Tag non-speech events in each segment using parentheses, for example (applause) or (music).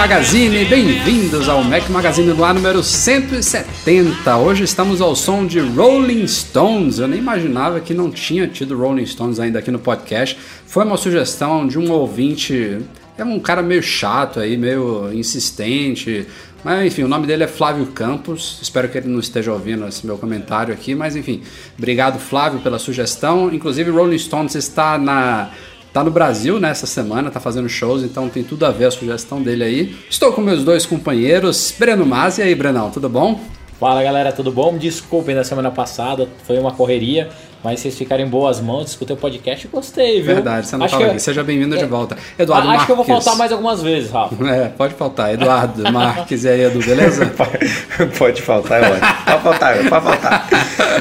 Magazine, bem-vindos ao Mac Magazine no ar número 170. Hoje estamos ao som de Rolling Stones. Eu nem imaginava que não tinha tido Rolling Stones ainda aqui no podcast. Foi uma sugestão de um ouvinte, é um cara meio chato aí, meio insistente. Mas enfim, o nome dele é Flávio Campos. Espero que ele não esteja ouvindo esse meu comentário aqui, mas enfim, obrigado Flávio pela sugestão. Inclusive, Rolling Stones está na Tá no Brasil nessa semana, tá fazendo shows, então tem tudo a ver a sugestão dele aí. Estou com meus dois companheiros, Breno Mas e aí, Brenão, tudo bom? Fala galera, tudo bom? Desculpem da semana passada, foi uma correria, mas vocês ficarem em boas mãos, escutei o podcast e gostei, viu? Verdade, você não acho tava aqui. Seja bem-vindo de é- volta. Eduardo Ah, Acho que eu vou Marques. faltar mais algumas vezes, Rafa. (laughs) É, pode faltar. Eduardo Marques e aí, Edu, beleza? (laughs) Pode faltar, é ótimo. Pode faltar, pode faltar.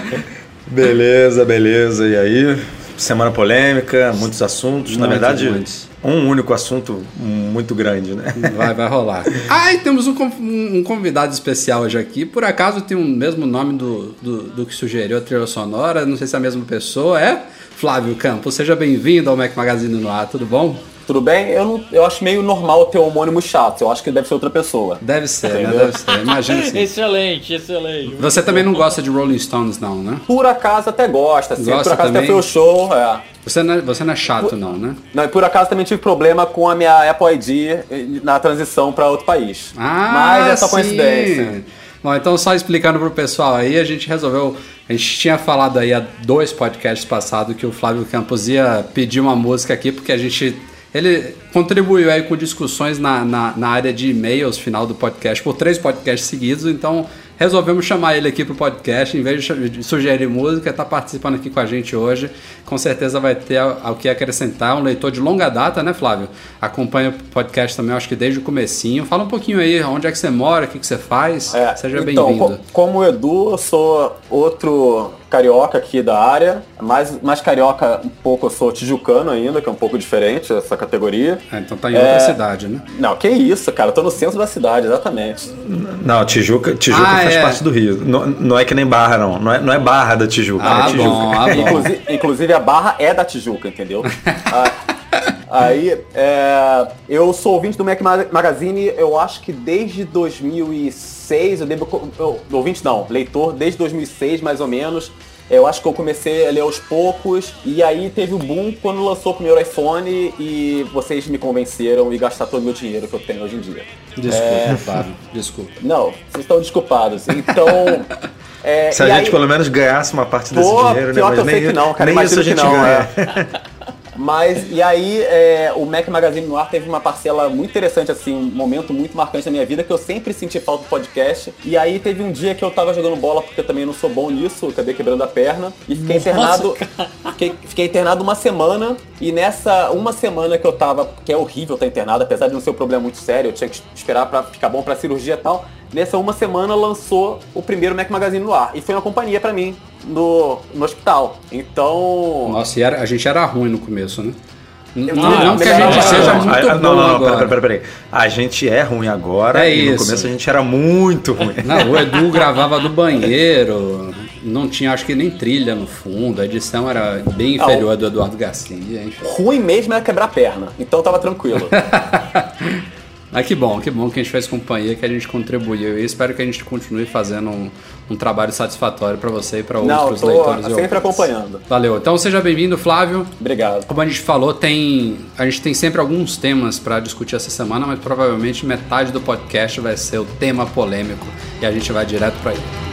(laughs) Beleza, beleza. E aí? Semana polêmica, muitos assuntos. Na Muitos, verdade, muitos. um único assunto muito grande, né? Vai, vai rolar. (laughs) Ah, e temos um, um convidado especial hoje aqui. Por acaso tem o mesmo nome do, do, do que sugeriu a trilha sonora. Não sei se é a mesma pessoa. É Flávio Campos. Seja bem-vindo ao Mac Magazine no ar. Tudo bom? Tudo bem? Eu, não, eu acho meio normal ter um homônimo chato. Eu acho que deve ser outra pessoa. Deve ser, né? Deve ser. Imagina sim. Excelente, excelente. Você também não gosta de Rolling Stones, não, né? Por acaso até gosta, assim. Gosta por acaso também? até foi o show, é. Você não é, você não é chato, não, né? Não, e por acaso também tive problema com a minha Apple ID na transição para outro país. Ah, Mas é só sim. coincidência. Bom, então só explicando pro pessoal aí, a gente resolveu. A gente tinha falado aí há dois podcasts passados que o Flávio Campos ia pedir uma música aqui, porque a gente. Ele contribuiu aí com discussões na, na, na área de e-mails final do podcast por três podcasts seguidos, então resolvemos chamar ele aqui pro podcast, em vez de sugerir música, tá participando aqui com a gente hoje. Com certeza vai ter ao ao que acrescentar, um leitor de longa data, né, Flávio? Acompanha o podcast também, acho que desde o comecinho. Fala um pouquinho aí, onde é que você mora, o que, que você faz. É, Seja então, bem-vindo. co- como o Edu, eu sou outro carioca aqui da área. Mais, mais carioca um pouco, eu sou tijucano ainda, que é um pouco diferente essa categoria. Ah, então tá em outra É. cidade, né? Não, que isso, cara. Eu tô no centro da cidade, exatamente. Não, Tijuca, Tijuca Ah, faz é. parte do Rio. Não, não é que nem Barra, não. Não é, não é Barra da Tijuca, Ah, é Tijuca. bom, ah, bom. Inclusive, inclusive a barra é da Tijuca, entendeu? Ah, Aí, é, eu sou ouvinte do Mac Ma- Magazine, eu acho que desde 2006, eu devo, eu, ouvinte não, leitor, desde 2006 mais ou menos. Eu acho que eu comecei a ler aos poucos, e aí teve o boom quando lançou o primeiro iPhone e vocês me convenceram e gastar todo o meu dinheiro que eu tenho hoje em dia. Desculpa, É. Desculpa. Não, vocês estão desculpados. Então. (laughs) é, Se a gente aí- pelo menos ganhasse uma parte desse Pô, dinheiro, né? pior que eu nem, sei que não, cara. nem isso a gente não, ganha. é. (laughs) Mas, e aí, é, o Mac Magazine no ar teve uma parcela muito interessante, assim, um momento muito marcante na minha vida, que eu sempre senti falta do podcast. E aí teve um dia que eu tava jogando bola, porque eu também não sou bom nisso, acabei quebrando a perna. E fiquei internado. Fiquei, fiquei internado uma semana. E nessa uma semana que eu tava, que é horrível estar internado, apesar de não ser um problema muito sério, eu tinha que esperar pra ficar bom pra cirurgia e tal. Nessa uma semana lançou o primeiro Mac Magazine no ar. E foi uma companhia pra mim no, no hospital. Então. Nossa, e era- a gente era ruim no começo, né? Não, não, não que a gente não. seja Não, muito ah, bom não, não, agora. pera, pera, pera, A gente é ruim agora É e no isso. começo a gente era muito ruim. (laughs) Não, o Edu gravava do banheiro, não tinha acho que nem trilha no fundo, a edição era bem Ah, inferior à do Eduardo Garcia, enfim. Ruim mesmo era quebrar a perna. Então tava tranquilo. (laughs) Mas que bom, que bom que a gente fez companhia, que a gente contribuiu e espero que a gente continue fazendo um, um trabalho satisfatório para você e para Não, outros tô leitores. e sempre acompanhando. Valeu. Então seja bem-vindo, Flávio. Obrigado. Como a gente falou, tem a gente tem sempre alguns temas para discutir essa semana, mas provavelmente metade do podcast vai ser o tema polêmico e a gente vai direto para ele.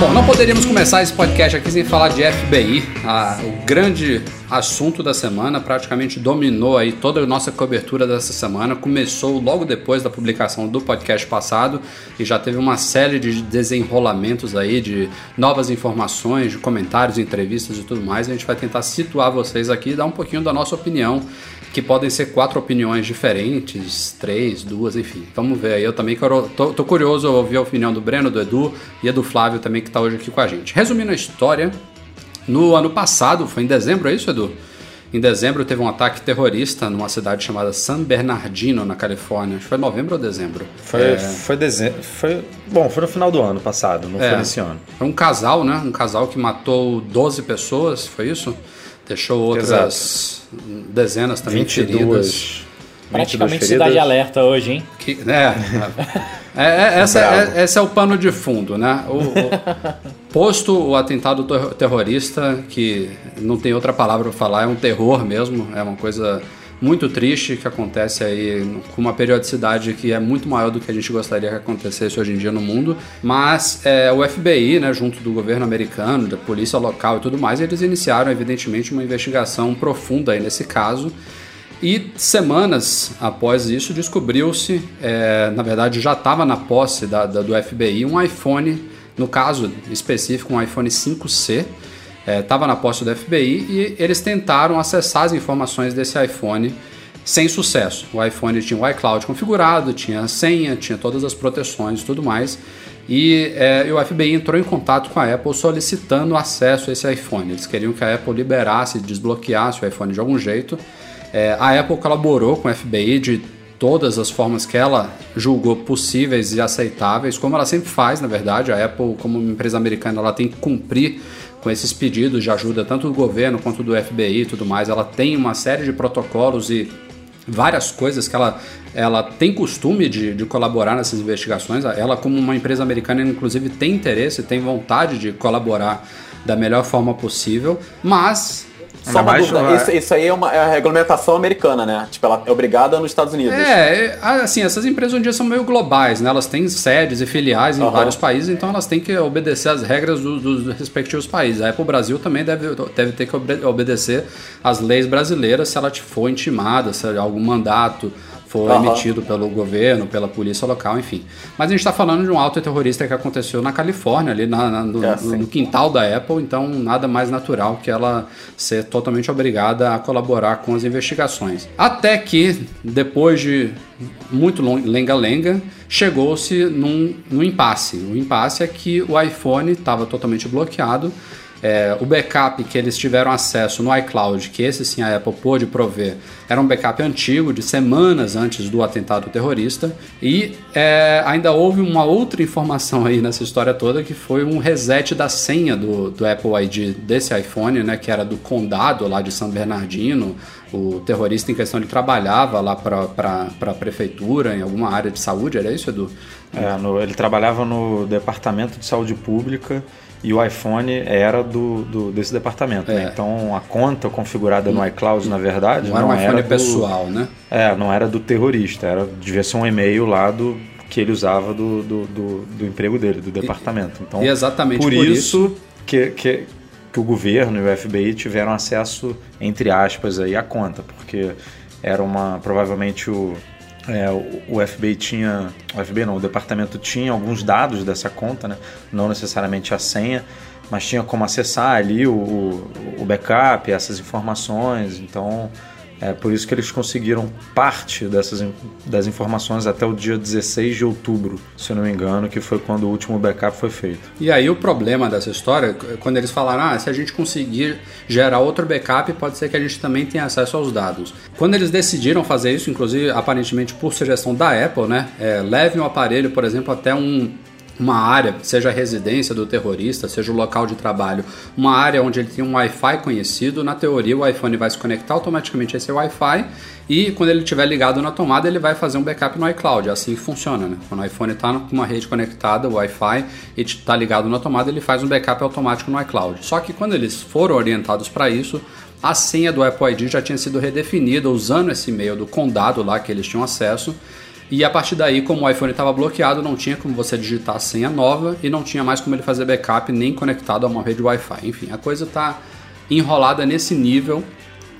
Bom, não poderíamos começar esse podcast aqui sem falar de FBI. Ah, o grande assunto da semana praticamente dominou aí toda a nossa cobertura dessa semana. Começou logo depois da publicação do podcast passado e já teve uma série de desenrolamentos aí, de novas informações, de comentários, entrevistas e tudo mais. A gente vai tentar situar vocês aqui e dar um pouquinho da nossa opinião que podem ser quatro opiniões diferentes, três, duas, enfim. Vamos ver aí. Eu também quero, tô, tô curioso a ouvir a opinião do Breno, do Edu e a do Flávio também, que está hoje aqui com a gente. Resumindo a história, no ano passado, foi em dezembro, é isso, Edu? Em dezembro teve um ataque terrorista numa cidade chamada San Bernardino, na Califórnia. Acho que foi novembro ou dezembro? Foi, É, foi dezembro. Foi, bom, foi no final do ano passado, não É. foi nesse ano. Foi um casal, né? Um casal que matou 12 pessoas, foi isso? Deixou outras dezenas também feridas. 22. Praticamente 22 cidade feridas. alerta hoje, hein? Que, é, é, é, essa, é, esse é o pano de fundo, né? O, o- (laughs) posto o atentado ter- terrorista, que não tem outra palavra para falar, é um terror mesmo, é uma coisa muito triste que acontece aí com uma periodicidade que é muito maior do que a gente gostaria que acontecesse hoje em dia no mundo. Mas é, o FBI, né, junto do governo americano, da polícia local e tudo mais, eles iniciaram evidentemente uma investigação profunda aí nesse caso. E semanas após isso, descobriu-se, é, na verdade já estava na posse da- da- do FBI, um iPhone, no caso específico, um iPhone 5C, estava na posse do FBI e eles tentaram acessar as informações desse iPhone sem sucesso. O iPhone tinha o iCloud configurado, tinha a senha, tinha todas as proteções e tudo mais. E, é, e o FBI entrou em contato com a Apple solicitando acesso a esse iPhone. Eles queriam que a Apple liberasse, desbloqueasse o iPhone de algum jeito. É, a Apple colaborou com o FBI de todas as formas que ela julgou possíveis e aceitáveis, como ela sempre faz, na verdade. A Apple, como uma empresa americana, ela tem que cumprir com esses pedidos de ajuda tanto do governo quanto do FBI e tudo mais. Ela tem uma série de protocolos e várias coisas que ela, ela tem costume de, de colaborar nessas investigações. Ela, como uma empresa americana, inclusive tem interesse, tem vontade de colaborar da melhor forma possível, mas Só uma dúvida, no- isso, isso aí é, uma, é a regulamentação americana, né? Tipo, ela é obrigada nos Estados Unidos. É, é, assim, essas empresas um dia são meio globais, né? Elas têm sedes e filiais em Aham. vários países, então elas têm que obedecer às regras do- dos respectivos países. A Apple Brasil também deve, deve ter que obe- obedecer às leis brasileiras se ela for intimada, se algum mandato for Aham. emitido pelo governo, pela polícia local, enfim. Mas a gente está falando de um auto terrorista que aconteceu na Califórnia, ali na- na- no, É, no- sim. no quintal da Apple, então nada mais natural que ela ser totalmente obrigada a colaborar com as investigações. Até que, depois de muito lenga-lenga, chegou-se num, num impasse. O impasse é que o iPhone estava totalmente bloqueado. É, o backup que eles tiveram acesso no iCloud, que esse sim a Apple pôde prover, era um backup antigo, de semanas antes do atentado terrorista. E é, ainda houve uma outra informação aí nessa história toda, que foi um reset da senha do, do Apple ID desse iPhone, né, que era do condado lá de San Bernardino. O terrorista em questão ele trabalhava lá para a prefeitura, em alguma área de saúde, era isso, Edu? É, no- ele trabalhava no departamento de saúde pública e o iPhone era do, do- desse departamento. né? É. Então a conta configurada no iCloud, na verdade, Não era um iPhone do- pessoal, né? É, não era do terrorista, era, devia ser um e-mail lá do que ele usava do, do, do, do emprego dele, do departamento. Então, e exatamente por, por isso, que, que, que o governo e o FBI tiveram acesso, entre aspas, aí, à conta, porque era uma. provavelmente o. é, o- FBI tinha. O FBI não, o departamento tinha alguns dados dessa conta, né? Não necessariamente a senha, mas tinha como acessar ali o, o backup, essas informações. Então, é por isso que eles conseguiram parte dessas das informações até o dia 16 de outubro, se eu não me engano, que foi quando o último backup foi feito. E aí o problema dessa história, quando eles falaram, ah, se a gente conseguir gerar outro backup, pode ser que a gente também tenha acesso aos dados. Quando eles decidiram fazer isso, inclusive aparentemente por sugestão da Apple, né, é, leve o aparelho, por exemplo, até um uma área, seja a residência do terrorista, seja o local de trabalho, uma área onde ele tem um Wi-Fi conhecido, na teoria o iPhone vai se conectar automaticamente a esse Wi-Fi e quando ele estiver ligado na tomada ele vai fazer um backup no iCloud, é assim funciona, né? Quando o iPhone está com uma rede conectada, o Wi-Fi, e está ligado na tomada, ele faz um backup automático no iCloud. Só que quando eles foram orientados para isso, a senha do Apple ID já tinha sido redefinida usando esse e-mail do condado lá que eles tinham acesso E a partir daí, como o iPhone estava bloqueado, não tinha como você digitar a senha nova e não tinha mais como ele fazer backup nem conectado a uma rede Wi-Fi. Enfim, a coisa está enrolada nesse nível.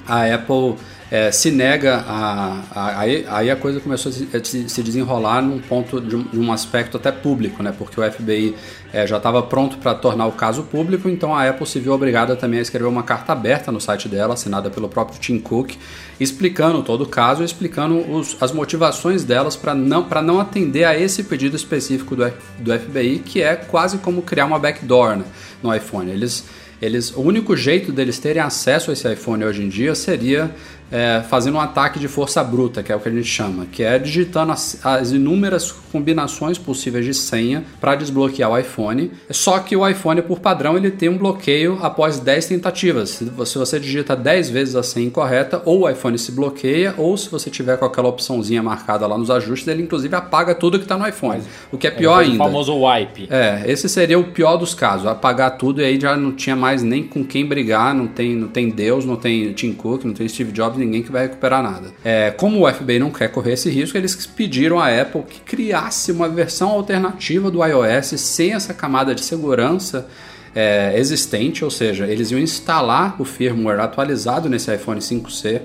A Apple é, se nega a, a, aí, aí a coisa começou a se, se desenrolar num ponto de um, de um, aspecto até público, né? Porque o FBI é, já estava pronto para tornar o caso público, então a Apple se viu obrigada também a escrever uma carta aberta no site dela, assinada pelo próprio Tim Cook, explicando todo o caso, explicando os, as motivações delas para não, não atender a esse pedido específico do, do FBI, que é quase como criar uma backdoor né, no iPhone. Eles eles, o único jeito deles terem acesso a esse iPhone hoje em dia seria é, fazendo um ataque de força bruta, que é o que a gente chama, que é digitando as, as inúmeras combinações possíveis de senha para desbloquear o iPhone. Só que o iPhone, por padrão, ele tem um bloqueio após 10 tentativas. Se você digita 10 vezes a senha incorreta, ou o iPhone se bloqueia, ou se você tiver com aquela opçãozinha marcada lá nos ajustes, ele inclusive apaga tudo que está no iPhone. O que é pior é, ainda. O famoso wipe. É, esse seria o pior dos casos, apagar tudo e aí já não tinha mais nem com quem brigar, não tem, não tem Deus, não tem Tim Cook, não tem Steve Jobs, ninguém que vai recuperar nada. É, como o FBI não quer correr esse risco, eles pediram à Apple que criasse uma versão alternativa do iOS sem essa camada de segurança é, existente, ou seja, eles iam instalar o firmware atualizado nesse iPhone 5C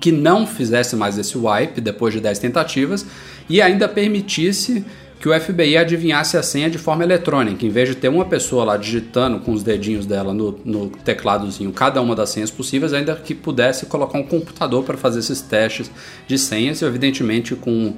que não fizesse mais esse wipe depois de 10 tentativas e ainda permitisse que o FBI adivinhasse a senha de forma eletrônica, em vez de ter uma pessoa lá digitando com os dedinhos dela no, no tecladozinho cada uma das senhas possíveis, ainda que pudesse colocar um computador para fazer esses testes de senhas, e evidentemente com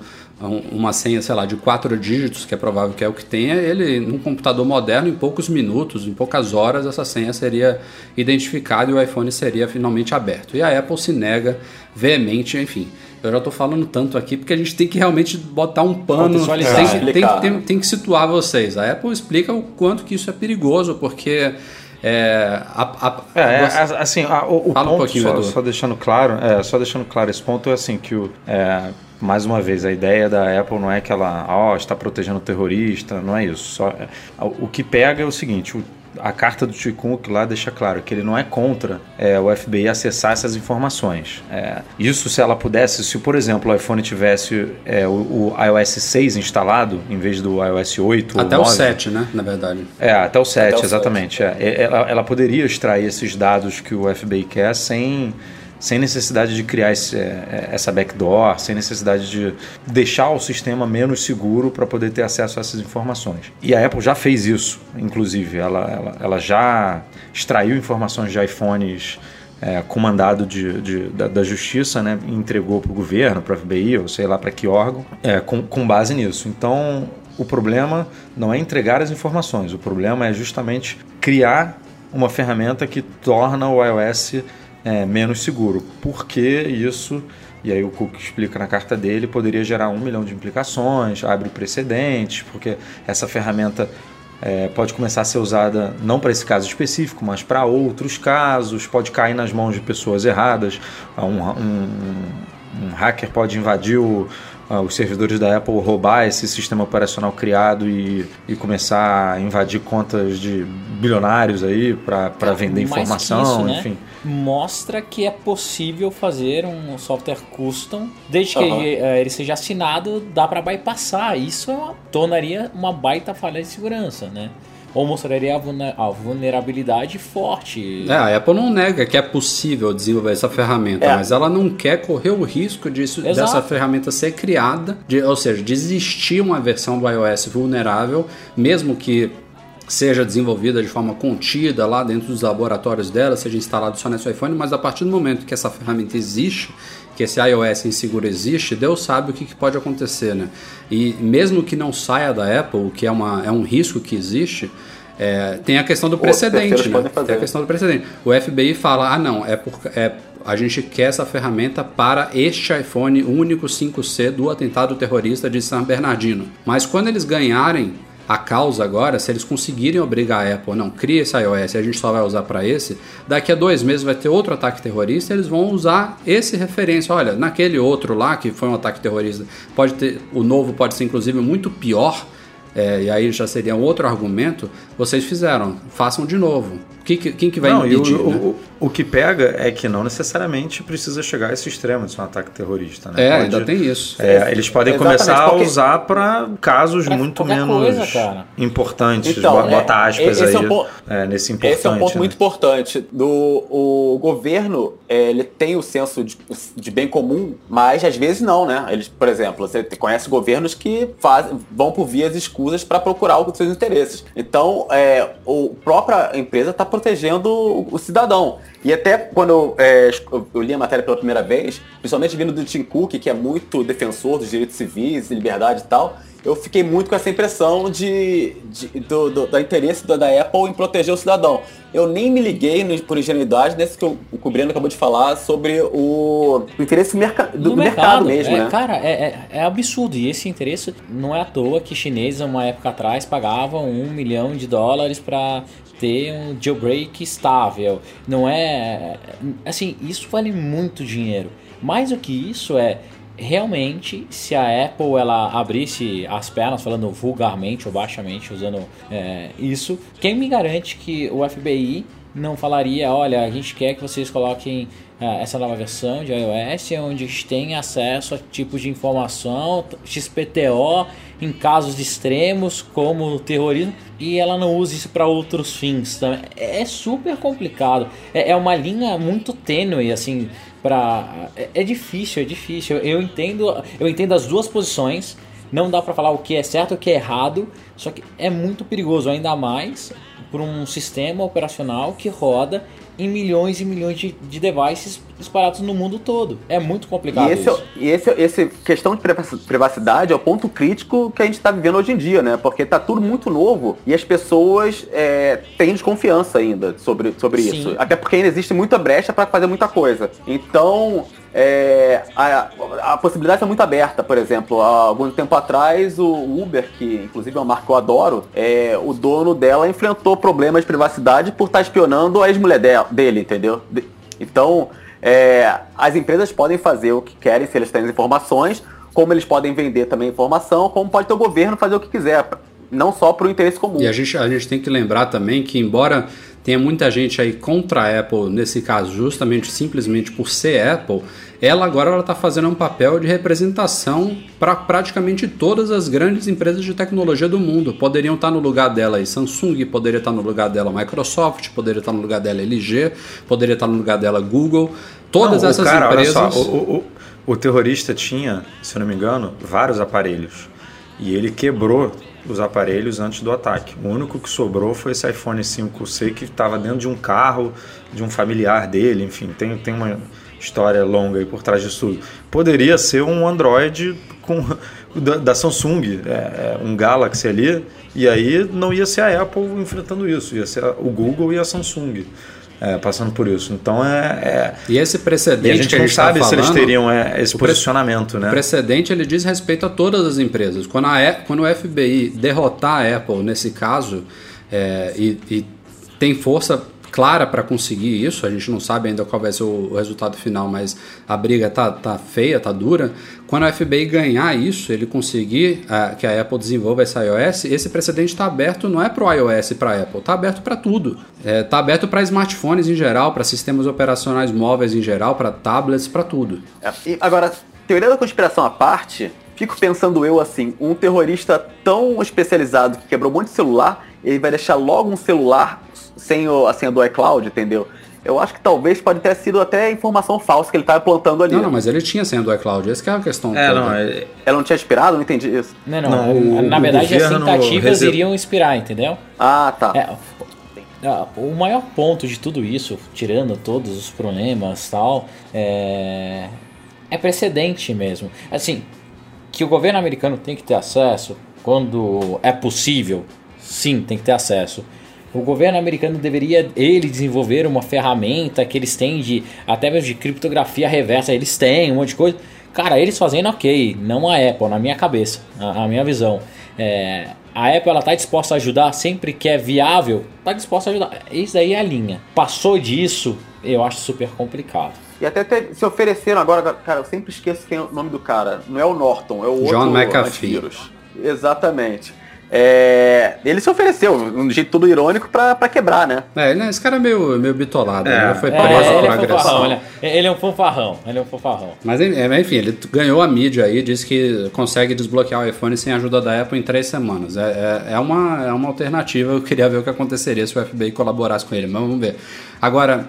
uma senha, sei lá, de quatro dígitos, que é provável que é o que tenha, ele, num computador moderno, em poucos minutos, em poucas horas, essa senha seria identificada e o iPhone seria finalmente aberto. E a Apple se nega veemente, enfim. Eu já estou falando tanto aqui porque a gente tem que realmente botar um pano, tem, tem, tem, tem, tem que situar vocês. A Apple explica o quanto que isso é perigoso, porque é, a, a, é, você... assim, a, o, o ponto, um só, só, deixando claro, é, só deixando claro esse ponto é assim que o, é, mais uma vez, a ideia da Apple não é que ela oh, está protegendo o terrorista, não é isso. Só, é, o que pega é o seguinte: o, a carta do Cook lá deixa claro que ele não é contra é, o FBI acessar essas informações. É, isso se ela pudesse, se por exemplo o iPhone tivesse é, o, o, iOS 6 instalado em vez do iOS 8 até ou 9, o 7, né, na verdade. É, até o 7, até o exatamente. 7. É. Ela, ela poderia extrair esses dados que o FBI quer sem sem necessidade de criar esse, é, é, essa backdoor, sem necessidade de deixar o sistema menos seguro para poder ter acesso a essas informações. E a Apple já fez isso, inclusive, ela, ela, ela já extraiu informações de iPhones é, com mandado de, de da, da, justiça, né, entregou para o governo, para o FBI, ou sei lá para que órgão, é, com, com base nisso. Então, o problema não é entregar as informações, o problema é justamente criar uma ferramenta que torna o iOS é, menos seguro. Porque isso, e aí o Cook explica na carta dele, poderia gerar um milhão de implicações, abre precedentes, porque essa ferramenta é, pode começar a ser usada não para esse caso específico, mas para outros casos, pode cair nas mãos de pessoas erradas. Um, um, um hacker pode invadir o, uh, os servidores da Apple roubar esse sistema operacional criado e, e começar a invadir contas de bilionários aí para vender informação, isso, né? enfim mostra que é possível fazer um software custom, desde que uhum. ele, eh, ele, seja assinado, dá para bypassar. Isso é uma, tornaria uma baita falha de segurança, né? Ou mostraria a vulnerabilidade forte. É, a Apple não nega que é possível desenvolver essa ferramenta, é. mas ela não quer correr o risco disso, dessa ferramenta ser criada, de, ou seja, de existir uma versão do iOS vulnerável, mesmo que seja desenvolvida de forma contida lá dentro dos laboratórios dela, seja instalado só nesse iPhone, mas a partir do momento que essa ferramenta existe, que esse iOS inseguro existe, Deus sabe o que, que pode acontecer, né? E mesmo que não saia da Apple, o que é, uma, é um risco que existe, é, tem a questão do precedente, né? Tem a questão do precedente. O FBI fala, ah não, é, por, é a gente quer essa ferramenta para este iPhone único 5C do atentado terrorista de San Bernardino. Mas quando eles ganharem a causa agora, se eles conseguirem obrigar a Apple, não, cria esse iOS a gente só vai usar para esse, daqui a dois meses vai ter outro ataque terrorista, eles vão usar esse referência. Olha, naquele outro lá que foi um ataque terrorista, pode ter, o novo pode ser inclusive muito pior, é, e aí já seria um outro argumento, vocês fizeram, façam de novo. Que, que- quem que vai Não, o, impedir? o- né? o- o que pega é que não necessariamente precisa chegar a esse extremo de ser um ataque terrorista. Né? É, Pode- ainda tem isso. É, eles podem Exatamente, começar a usar para casos Pra muito menos coisa, importantes. Então, Bo- é, bota aspas esse é aí um ponto- é, nesse importante. Esse é um ponto né? muito importante. Do, o governo, é, ele tem o senso de, de bem comum, mas às vezes não, né? Eles, por exemplo, você conhece governos que fazem, vão por vias escusas para procurar os seus interesses. Então, é, a própria empresa está protegendo o, cidadão. E até quando eu, é, eu- li a matéria pela primeira vez, principalmente vindo do Tim Cook, que é muito defensor dos direitos civis, liberdade e tal, eu fiquei muito com essa impressão de, de- do, do- da interesse da, da Apple em proteger o cidadão. Eu nem me liguei, no- por ingenuidade, nesse que o, o Cubriano acabou de falar sobre o, o interesse merca- do, do mercado, mesmo, é, né? Cara, é, é, é absurdo. E esse interesse não é à toa que chineses, uma época atrás, pagavam um milhão de dólares para ter um jailbreak estável. Não é. Assim, isso vale muito dinheiro. Mais do que isso é. Realmente, se a Apple ela abrisse as pernas, falando vulgarmente ou baixamente, usando é, isso, quem me garante que o FBI não falaria, olha, a gente quer que vocês coloquem ah, essa nova versão de iOS, onde a gente tem acesso a tipos de informação, XPTO, em casos extremos como o terrorismo, e ela não use isso para outros fins também. É super complicado. É, é uma linha muito tênue, assim, para é, é difícil, é difícil. Eu entendo, eu entendo as duas posições. Não dá para falar o que é certo o que é errado, só que é muito perigoso, ainda mais por um sistema operacional que roda em milhões e milhões de, de devices espalhados no mundo todo. É muito complicado E esse, é isso. e esse, esse questão de privaci- privacidade é o ponto crítico que a gente está vivendo hoje em dia, né? Porque tá tudo muito novo e as pessoas é, têm desconfiança ainda sobre, sobre Sim. isso. Até porque ainda existe muita brecha para fazer muita coisa. Então, é, a, a possibilidade é muito aberta. Por exemplo, há algum tempo atrás, o Uber, que inclusive é uma marca que eu adoro, é, o dono dela enfrentou problemas de privacidade por estar espionando a ex-mulher de- dele, entendeu? De- Então, é, as empresas podem fazer o que querem se eles têm as informações, como eles podem vender também informação, como pode ter o governo fazer o que quiser, não só para o interesse comum. E a gente, a gente tem que lembrar também que, embora tenha muita gente aí contra a Apple, nesse caso, justamente simplesmente por ser Apple, ela agora está fazendo um papel de representação para praticamente todas as grandes empresas de tecnologia do mundo. Poderiam estar no lugar dela aí Samsung, poderia estar no lugar dela Microsoft, poderia estar no lugar dela LG, poderia estar no lugar dela Google. Todas Não, essas cara, olha empresas. só, o, o- o- o terrorista tinha, se eu não me engano, vários aparelhos. E ele quebrou os aparelhos antes do ataque. O único que sobrou foi esse iPhone 5C que estava dentro de um carro de um familiar dele. Enfim, tem, tem uma história longa aí por trás disso tudo. Poderia ser um Android com, (laughs) da, da Samsung, é, é, um Galaxy ali, e aí não ia ser a Apple enfrentando isso, ia ser o Google e a Samsung é, passando por isso. Então é, é, E esse e precedente a gente que a não gente tá sabe se eles falando- teriam é, esse posicionamento, né? O precedente ele diz respeito a todas as empresas. Quando, a, A- quando o FBI derrotar a Apple nesse caso é, e, e tem força clara para conseguir isso, a gente não sabe ainda qual vai ser o, resultado final, mas a briga tá, tá feia, tá dura. Quando a FBI ganhar isso, ele conseguir ah, que a Apple desenvolva esse iOS, esse precedente está aberto não é para o iOS e para a Apple, está aberto para tudo. Está aberto para smartphones em geral, para sistemas operacionais móveis em geral, para tablets, para tudo. É, e agora, teoria da conspiração à parte, fico pensando eu assim, um terrorista tão especializado que quebrou um monte de celular, ele vai deixar logo um celular sem o, a senha do iCloud, entendeu? Eu acho que talvez pode ter sido até informação falsa que ele estava plantando ali. Não, não, mas ele tinha senha do iCloud, essa que é a questão. É, toda. não, é, Ela não tinha expirado? Não entendi isso. Não, não. Não, o- na o verdade, as tentativas iriam inspirar, entendeu? Ah, tá. É, o maior ponto de tudo isso, tirando todos os problemas e tal, é, é precedente mesmo. Assim, que o governo americano tem que ter acesso quando é possível, sim, tem que ter acesso. O governo americano deveria ele desenvolver uma ferramenta que eles têm de até mesmo de criptografia reversa, eles têm um monte de coisa. Cara, eles fazendo ok, não a Apple, na minha cabeça, a, a minha visão. É, a Apple ela tá disposta a ajudar sempre que é viável, tá disposta a ajudar. Isso aí é a linha. Passou disso, eu acho super complicado. E até te- se ofereceram agora, cara, eu sempre esqueço quem é o nome do cara. Não é o Norton, é o John outro McAfee. antivírus. Exatamente. É, ele se ofereceu, um jeito todo irônico, pra, pra quebrar, né? É, ele- esse cara é meio, meio bitolado, É. né? Ele foi É, preso ele, por é agressão. ele, é, ele é um fanfarrão. Ele é um fanfarrão. Mas é, enfim, ele ganhou a mídia aí, disse que consegue desbloquear o iPhone sem a ajuda da Apple em três semanas. É, é, é uma, é uma alternativa, eu queria ver o que aconteceria se o FBI colaborasse com ele, mas vamos ver. Agora,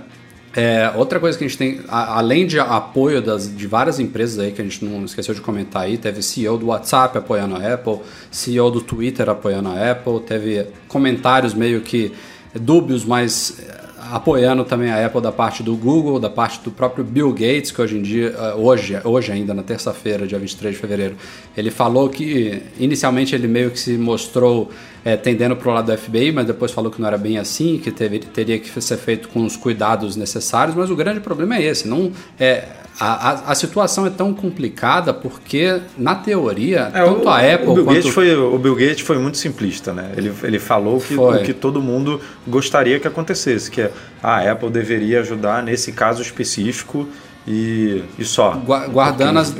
é, outra coisa que a gente tem, a- além de apoio das, de várias empresas aí, que a gente não esqueceu de comentar aí, teve CEO do WhatsApp apoiando a Apple, CEO do Twitter apoiando a Apple, teve comentários meio que dúbios, mas eh, apoiando também a Apple da parte do Google, da parte do próprio Bill Gates, que hoje em dia, eh, hoje, hoje ainda na terça-feira, dia 23 de fevereiro, ele falou que inicialmente ele meio que se mostrou eh, tendendo para o lado do FBI, mas depois falou que não era bem assim, que teve, teria que ser feito com os cuidados necessários, mas o grande problema é esse, não é a, a, a situação é tão complicada porque, na teoria, É, tanto o, a Apple o Bill quanto... Gates foi o Bill Gates foi muito simplista, né? Ele, ele falou que, Foi. o que todo mundo gostaria que acontecesse, que é, a Apple deveria ajudar nesse caso específico e, e só. Gua- guardando as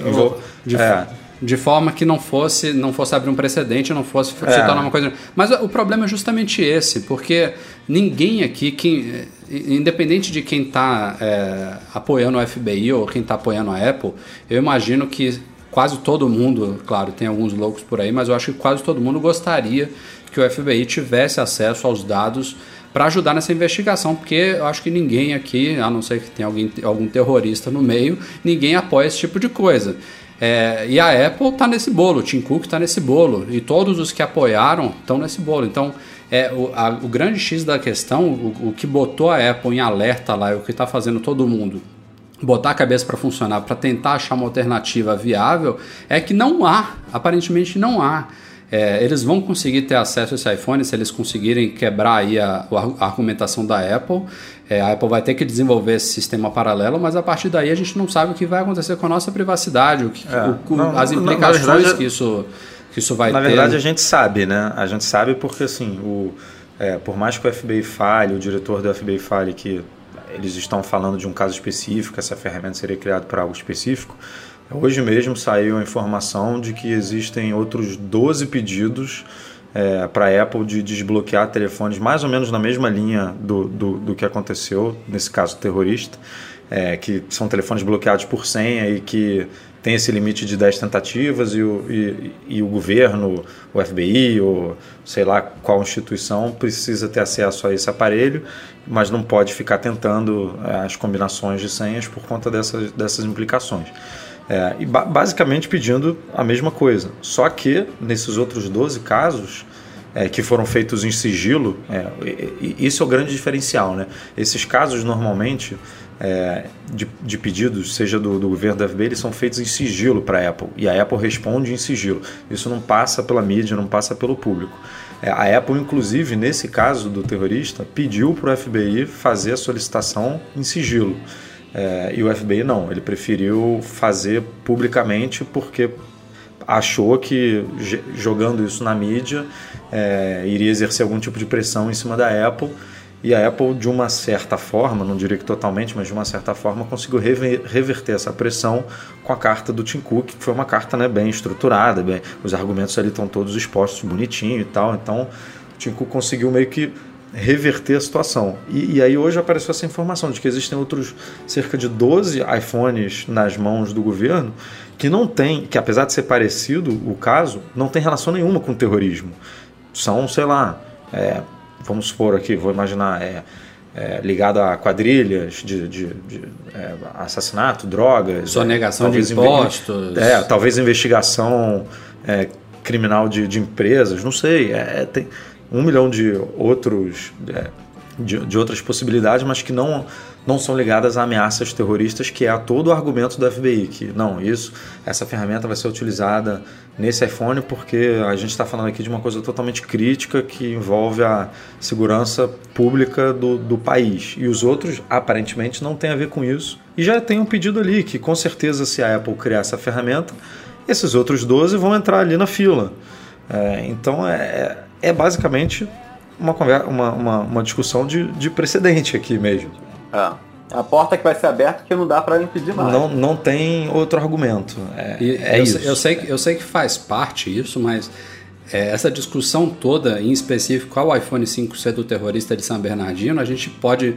de, é. De forma que não fosse não fosse abrir um precedente, não fosse se É. tornar uma coisa. Mas o problema é justamente esse, porque ninguém aqui, quem, independente de quem está apoiando o FBI ou quem está apoiando a Apple, eu imagino que quase todo mundo, claro, tem alguns loucos por aí, mas eu acho que quase todo mundo gostaria que o FBI tivesse acesso aos dados para ajudar nessa investigação, porque eu acho que ninguém aqui, a não ser que tenha alguém, algum terrorista no meio, ninguém apoia esse tipo de coisa. É, e a Apple está nesse bolo, o Tim Cook está nesse bolo, e todos os que apoiaram estão nesse bolo. Então, é, o, a- o grande X da questão, o, o que botou a Apple em alerta lá, e o que está fazendo todo mundo botar a cabeça para funcionar, para tentar achar uma alternativa viável, é que não há, aparentemente não há. É, eles vão conseguir ter acesso a esse iPhone se eles conseguirem quebrar aí a, a argumentação da Apple. É, a Apple vai ter que desenvolver esse sistema paralelo, mas a partir daí a gente não sabe o que vai acontecer com a nossa privacidade, o que, É. o- Não, as na- na implicações verdade, que isso que isso vai Na ter. verdade, a gente sabe, né? A gente sabe porque, assim, o, é, por mais que o FBI fale, o diretor do FBI fale que eles estão falando de um caso específico, essa ferramenta seria criada para algo específico, hoje mesmo saiu a informação de que existem outros 12 pedidos para a Apple de desbloquear telefones mais ou menos na mesma linha do, do, do que aconteceu, nesse caso terrorista, é, que são telefones bloqueados por senha e que tem esse limite de 10 tentativas e o, e, e o governo, o FBI ou sei lá qual instituição precisa ter acesso a esse aparelho, mas não pode ficar tentando é, as combinações de senhas por conta dessas, dessas implicações. É, e ba basicamente pedindo a mesma coisa. Só que nesses outros 12 casos, é, que foram feitos em sigilo, é, isso é o grande diferencial. Né? Esses casos normalmente é, de, de pedidos, seja do, do governo da FBI, eles são feitos em sigilo para a Apple. E a Apple responde em sigilo. Isso não passa pela mídia, não passa pelo público. É, a Apple, inclusive, nesse caso do terrorista, pediu para o FBI fazer a solicitação em sigilo. É, e o FBI não, ele preferiu fazer publicamente porque achou que jogando isso na mídia é, iria exercer algum tipo de pressão em cima da Apple. E a Apple, de uma certa forma, não diria que totalmente, mas de uma certa forma, conseguiu rever- reverter essa pressão com a carta do Tim Cook, que foi uma carta né, bem estruturada, bem, os argumentos ali estão todos expostos bonitinho e tal. Então, o Tim Cook conseguiu meio que reverter a situação. E, e aí hoje apareceu essa informação de que existem outros cerca de 12 iPhones nas mãos do governo que não tem, que apesar de ser parecido o caso, não tem relação nenhuma com o terrorismo. São, sei lá, é, vamos supor aqui, vou imaginar, é, é, ligado a quadrilhas de, de- de, é, assassinato, drogas. Sonegação de talvez inve- impostos. É, talvez investigação é, criminal de, de empresas, não sei. É, é, tem um milhão de outros é, de, de outras possibilidades, mas que não não são ligadas a ameaças terroristas, que é todo o argumento do FBI, que não, isso, essa ferramenta vai ser utilizada nesse iPhone porque a gente está falando aqui de uma coisa totalmente crítica que envolve a segurança pública do, do país. E os outros, aparentemente, não tem a ver com isso. E já tem um pedido ali, que com certeza se a Apple criar essa ferramenta, esses outros 12 vão entrar ali na fila. É, então é, é basicamente uma, uma, uma, uma discussão de, de precedente aqui mesmo. É. A porta que vai ser aberta que não dá pra impedir mais. Não, não tem outro argumento. É, E é eu, isso. sei- eu sei, que- eu sei que faz parte isso, mas é, essa discussão toda, em específico, qual o iPhone 5C do terrorista de San Bernardino, a gente pode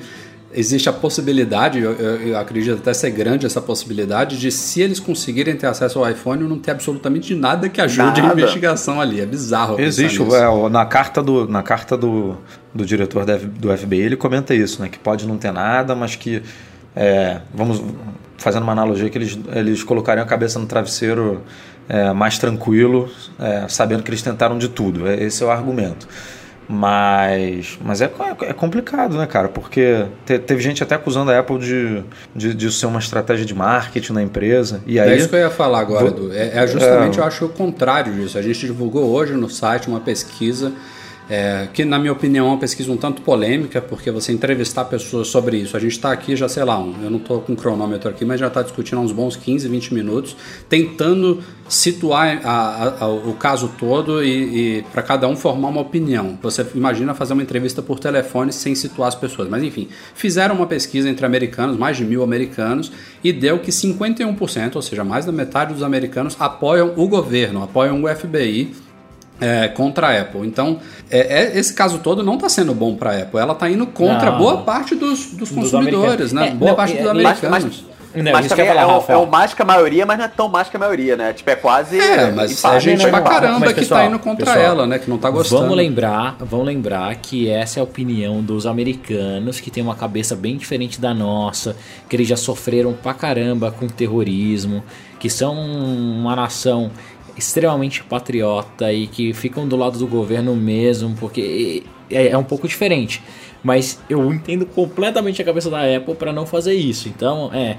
existe a possibilidade, eu, eu, acredito até ser grande essa possibilidade, de se eles conseguirem ter acesso ao iPhone, não ter absolutamente nada que ajude nada. a investigação ali. É bizarro. Existe, é, na carta do, na carta do, do diretor do FBI, ele comenta isso, né? Que pode não ter nada, mas que. É, vamos fazendo uma analogia que eles, eles colocariam a cabeça no travesseiro é, mais tranquilo, é, sabendo que eles tentaram de tudo. É, esse é o argumento. Mas, mas é, é complicado, né, cara? Porque te, teve gente até acusando a Apple de, de, de, ser uma estratégia de marketing na empresa. E aí, é isso que eu ia falar agora, Edu. É, é justamente, é, eu acho, o contrário disso. A gente divulgou hoje no site uma pesquisa é, que na minha opinião é uma pesquisa um tanto polêmica, porque você entrevistar pessoas sobre isso, a gente está aqui já, sei lá, um, eu não estou com cronômetro aqui, mas já está discutindo há uns bons 15, 20 minutos, tentando situar a, a, a, o caso todo e, e para cada um formar uma opinião. Você imagina fazer uma entrevista por telefone sem situar as pessoas, mas enfim, fizeram uma pesquisa entre americanos, mais de mil americanos, e deu que 51%, ou seja, mais da metade dos americanos apoiam o governo, apoiam o FBI é, contra a Apple. Então, é, é, esse caso todo não está sendo bom para a Apple. Ela está indo contra não. boa parte dos, dos consumidores, né? É, boa não, parte dos americanos. Mas, mas, não, mas também falar, é, o, é o mais que a maioria, mas não é tão mais que a maioria, né? Tipo, é quase. É, mas é gente pra caramba mas, pessoal, que tá indo contra pessoal, ela, né? Que não tá gostando. Vamos lembrar, vamos lembrar que essa é a opinião dos americanos, que tem uma cabeça bem diferente da nossa, que eles já sofreram pra caramba com terrorismo, que são uma nação extremamente patriota e que ficam do lado do governo mesmo, porque é, um pouco diferente. Mas eu entendo completamente a cabeça da Apple para não fazer isso. Então, é.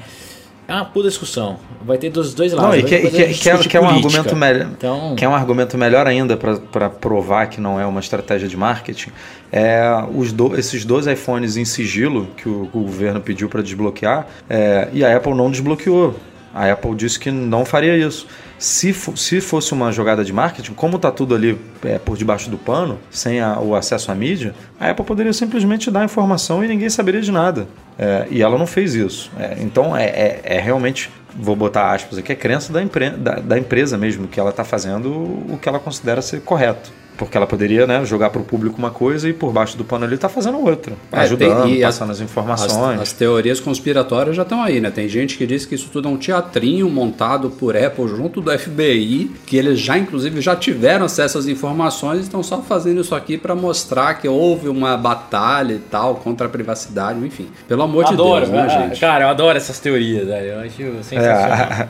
É uma puta discussão. Vai ter dos dois lados. Não, e que, que, que, é, que é um argumento melhor. Então... Que é um argumento melhor ainda para provar que não é uma estratégia de marketing. É os do, esses dois iPhones em sigilo que o, o governo pediu para desbloquear é, e a Apple não desbloqueou. A Apple disse que não faria isso. Se, se fosse uma jogada de marketing, como está tudo ali é, por debaixo do pano, sem a, o acesso à mídia, a Apple poderia simplesmente dar informação e ninguém saberia de nada. É, e ela não fez isso. É, então é, é, é, realmente, vou botar aspas aqui, é crença da, da, da empresa mesmo, que ela está fazendo o que ela considera ser correto. Porque ela poderia né, jogar para o público uma coisa e por baixo do pano ele está fazendo outra. É, ajudando, tem, passando as, as informações. As, as, teorias conspiratórias já estão aí, né? Tem gente que diz que isso tudo é um teatrinho montado por Apple junto do FBI, que eles já, inclusive, já tiveram acesso às informações e estão só fazendo isso aqui para mostrar que houve uma batalha e tal contra a privacidade, enfim. Pelo amor adoro, de Deus, né, gente? Cara, eu adoro essas teorias, velho. Eu acho sensacional.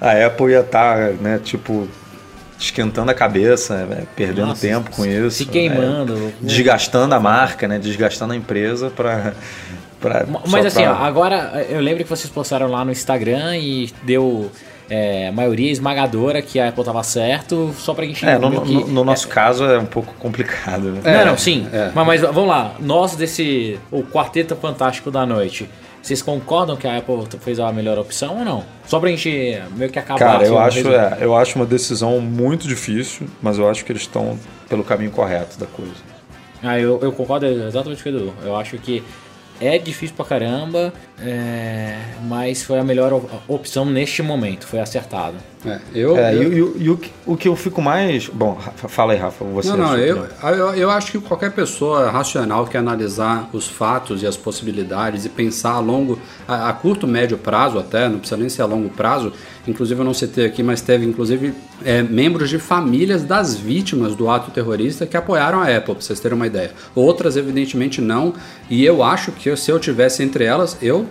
É, a, a Apple ia estar, tá, né, tipo esquentando a cabeça, né, perdendo Nossa, tempo com isso. Se queimando. Né? Desgastando a marca, né? Desgastando a empresa para. Pra, Mas assim, pra... agora eu lembro que vocês postaram lá no Instagram e deu é, maioria esmagadora que a Apple estava certo, só pra gente é, no, que, no, no nosso é, caso é um pouco complicado. Né? Não, não, sim. É. Mas, mas, vamos lá, nós desse o quarteto fantástico da noite, vocês concordam que a Apple fez a melhor opção ou não? Só pra gente meio que acabar. Cara, eu acho, é, eu acho uma decisão muito difícil, mas eu acho que eles estão pelo caminho correto da coisa. Ah, eu, eu concordo exatamente com o Edu. Eu acho que é difícil pra caramba, é, mas foi a melhor opção neste momento, foi acertado. É, eu, é, eu... E, e, e, o, que, o que eu fico mais. Bom, fala aí, Rafa, você. Não, não, eu, eu, eu, acho que qualquer pessoa racional que analisar os fatos e as possibilidades e pensar a longo, a, a, curto, médio prazo até, não precisa nem ser a longo prazo, inclusive eu não citei aqui, mas teve inclusive é, membros de famílias das vítimas do ato terrorista que apoiaram a Apple, pra vocês terem uma ideia. Outras, evidentemente, não, e eu acho que se eu tivesse entre elas, eu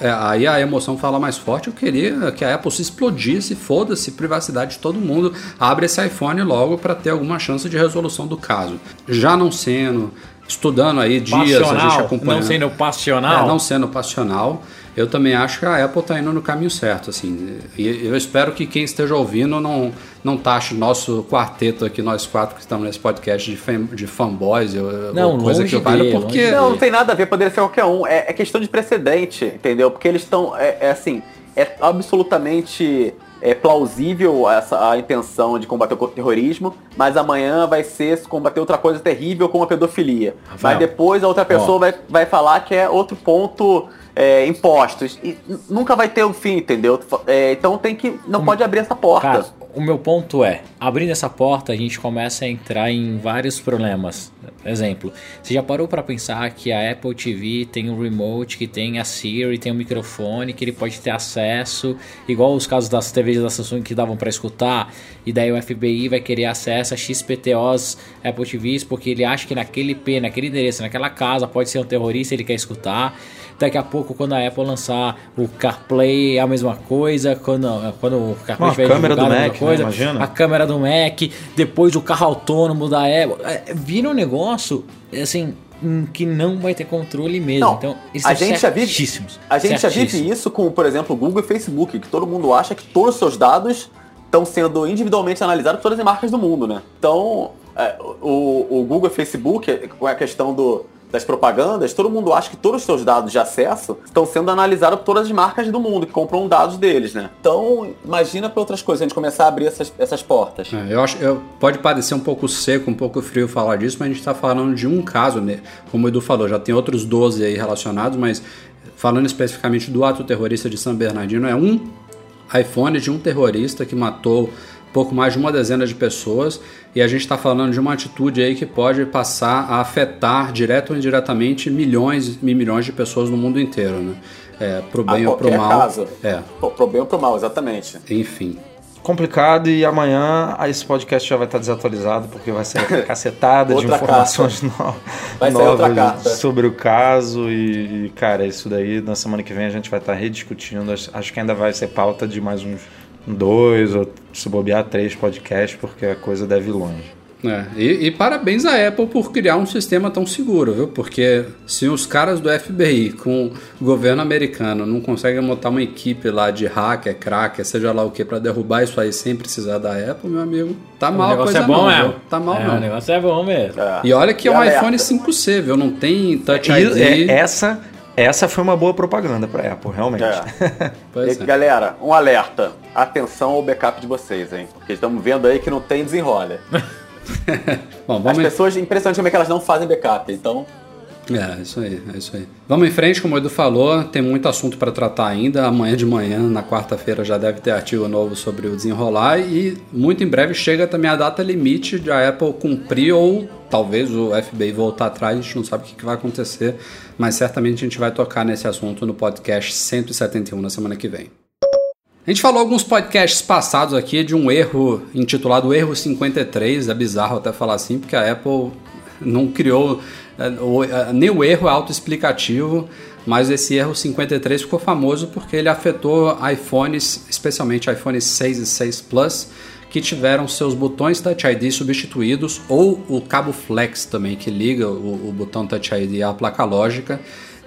é, aí a emoção fala mais forte. Eu queria que a Apple se explodisse, foda-se, privacidade de todo mundo, abre esse iPhone logo para ter alguma chance de resolução do caso. Já não sendo, estudando aí dias, passional, a gente acompanhando. Não sendo passional. É, não sendo passional eu também acho que a Apple está indo no caminho certo, assim. E eu espero que quem esteja ouvindo não, não taxe nosso quarteto aqui, nós quatro que estamos nesse podcast de, fan, de fanboys, não, coisa que porque... Não, não tem nada a ver, poderia ser qualquer um. É, é questão de precedente, entendeu? Porque eles estão, é, é assim, é absolutamente é plausível essa, a intenção de combater o terrorismo, mas amanhã vai ser combater outra coisa terrível como a pedofilia. Rafael, mas depois a outra pessoa vai, vai falar que é outro ponto é, impostos. E nunca vai ter um fim, entendeu? É, então tem que. Não pode abrir essa porta. Cara, o meu ponto é, abrindo essa porta, a gente começa a entrar em vários problemas. Exemplo, você já parou para pensar que a Apple TV tem um remote, que tem a Siri, tem um microfone, que ele pode ter acesso, igual os casos das TVs da Samsung que davam para escutar, e daí o FBI vai querer acesso a XPTOs Apple TVs porque ele acha que naquele IP, naquele endereço, naquela casa pode ser um terrorista, ele quer escutar. Daqui a pouco, quando a Apple lançar o CarPlay, é a mesma coisa. Quando, quando o CarPlay Uma tiver câmera do é a Mac, mesma coisa. né? Imagina. A câmera do Mac, depois o carro autônomo da Apple. É, vira um negócio, assim, que não vai ter controle mesmo. Não, então, eles a são gente já vive, a gente já vive isso com, por exemplo, o Google e Facebook, que todo mundo acha que todos os seus dados estão sendo individualmente analisados por todas as marcas do mundo, né? Então, é, o, o Google e Facebook, com a questão do, das propagandas, todo mundo acha que todos os seus dados de acesso estão sendo analisados por todas as marcas do mundo que compram dados deles, né? Então, imagina para outras coisas, a gente começar a abrir essas, essas portas. É, eu acho, eu, pode parecer um pouco seco, um pouco frio falar disso, mas a gente está falando de um caso, né? como o Edu falou, já tem outros 12 aí relacionados, mas falando especificamente do ato terrorista de São Bernardino, é um iPhone de um terrorista que matou pouco mais de uma dezena de pessoas e a gente está falando de uma atitude aí que pode passar a afetar direto ou indiretamente milhões e milhões de pessoas no mundo inteiro, né? É, pro bem a ou pro qualquer mal. caso. É, Pro, pro bem ou pro mal, exatamente. enfim. complicado e amanhã esse podcast já vai estar desatualizado porque vai ser (laughs) cacetada de informações no- novas sobre o caso e, e, cara, isso daí na semana que vem a gente vai estar rediscutindo. Acho- Acho que ainda vai ser pauta de mais uns dois ou se bobear três podcasts porque a coisa deve ir longe. É, e, e parabéns à Apple por criar um sistema tão seguro, viu? Porque se os caras do FBI com o governo americano não conseguem montar uma equipe lá de hacker, cracker, seja lá o que, para derrubar isso aí sem precisar da Apple, meu amigo, tá O mal a negócio coisa é bom não, mesmo. viu? Tá mal é, não. O negócio é bom mesmo. É. E olha que é um alerta. iPhone 5C, viu? Não tem Touch E, ID. é, essa, essa foi uma boa propaganda pra Apple, realmente. É. (laughs) Pois E, é. Galera, um alerta. Atenção ao backup de vocês, hein? Porque estamos vendo aí que não tem desenrola. (laughs) Bom, As vamos em- pessoas, impressionante como é que elas não fazem backup. Então, É, isso aí, é isso aí. Vamos em frente, como o Edu falou, tem muito assunto para tratar ainda. Amanhã de manhã, na quarta-feira, já deve ter artigo novo sobre o desenrolar e muito em breve chega também a data limite de a Apple cumprir ou talvez o FBI voltar atrás, a gente não sabe o que que vai acontecer, mas certamente a gente vai tocar nesse assunto no podcast 171 na semana que vem. A gente falou alguns podcasts passados aqui de um erro intitulado Erro 53, é bizarro até falar assim, porque a Apple não criou. é, é, Nem o erro é autoexplicativo, mas esse erro 53 ficou famoso porque ele afetou iPhones, especialmente iPhone 6 e 6 Plus, que tiveram seus botões Touch ID substituídos, ou o cabo Flex também, que liga o, o botão Touch ID à placa lógica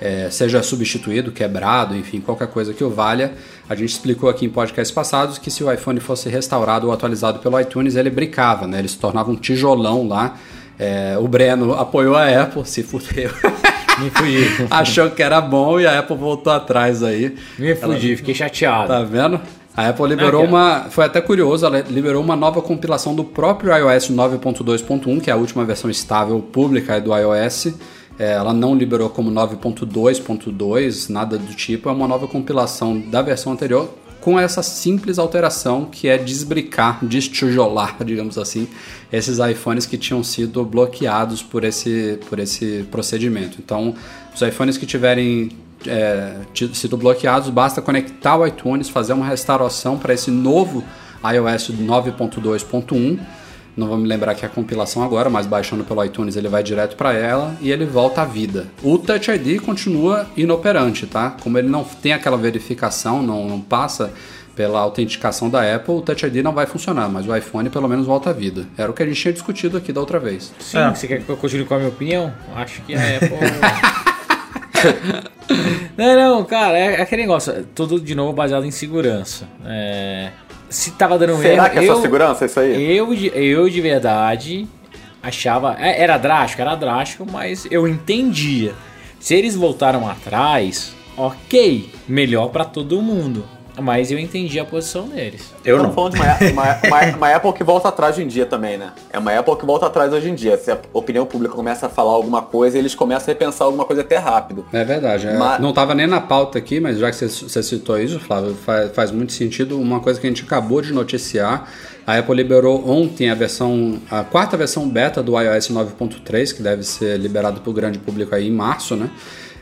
é, seja substituído, quebrado, enfim, qualquer coisa que o valha. A gente explicou aqui em podcasts passados que se o iPhone fosse restaurado ou atualizado pelo iTunes, ele brincava, né? Ele se tornava um tijolão lá. É, o Breno apoiou a Apple, se fudeu. (laughs) Me fugi. (laughs) Achou que era bom e a Apple voltou atrás aí. Me fugi, fiquei chateado. Tá vendo? A Apple liberou uma. Foi até curioso, ela liberou uma nova compilação do próprio iOS 9.2.1, que é a última versão estável pública do iOS. É, ela não liberou como 9.2.2, nada do tipo. É uma nova compilação da versão anterior com essa simples alteração que é desbricar, destijolar, (laughs) digamos assim, esses iPhones que tinham sido bloqueados por esse, por esse procedimento. Então, os iPhones que tiverem é, sido bloqueados, basta conectar o iTunes, fazer uma restauração para esse novo iOS 9.2.1. Não vou me lembrar que é a compilação agora, mas baixando pelo iTunes ele vai direto para ela e ele volta à vida. O Touch ID continua inoperante, tá? Como ele não tem aquela verificação, não, não passa pela autenticação da Apple, o Touch ID não vai funcionar, mas o iPhone pelo menos volta à vida. Era o que a gente tinha discutido aqui da outra vez. Sim, É. você quer que eu continue com a minha opinião? Acho que a (laughs) Apple. não, não, cara, é aquele negócio. é Tudo de novo baseado em segurança. É, se tava dando será erro, que é eu, só segurança isso aí? eu, de- eu de verdade achava. é, Era drástico, era drástico, mas eu entendia. Se eles voltaram atrás, ok, melhor pra todo mundo. Mas eu entendi a posição deles. Eu Estamos não. falando de uma, uma- uma- uma Apple que volta atrás hoje em dia também, né? É uma Apple que volta atrás hoje em dia. Se a opinião pública começa a falar alguma coisa, eles começam a repensar alguma coisa até rápido. É verdade. é. Mas- Não estava nem na pauta aqui, mas já que você, você citou isso, Flávio, faz, faz muito sentido. Uma coisa que a gente acabou de noticiar. A Apple liberou ontem a versão, a quarta versão beta do iOS 9.3, que deve ser liberado para o grande público aí em março, né?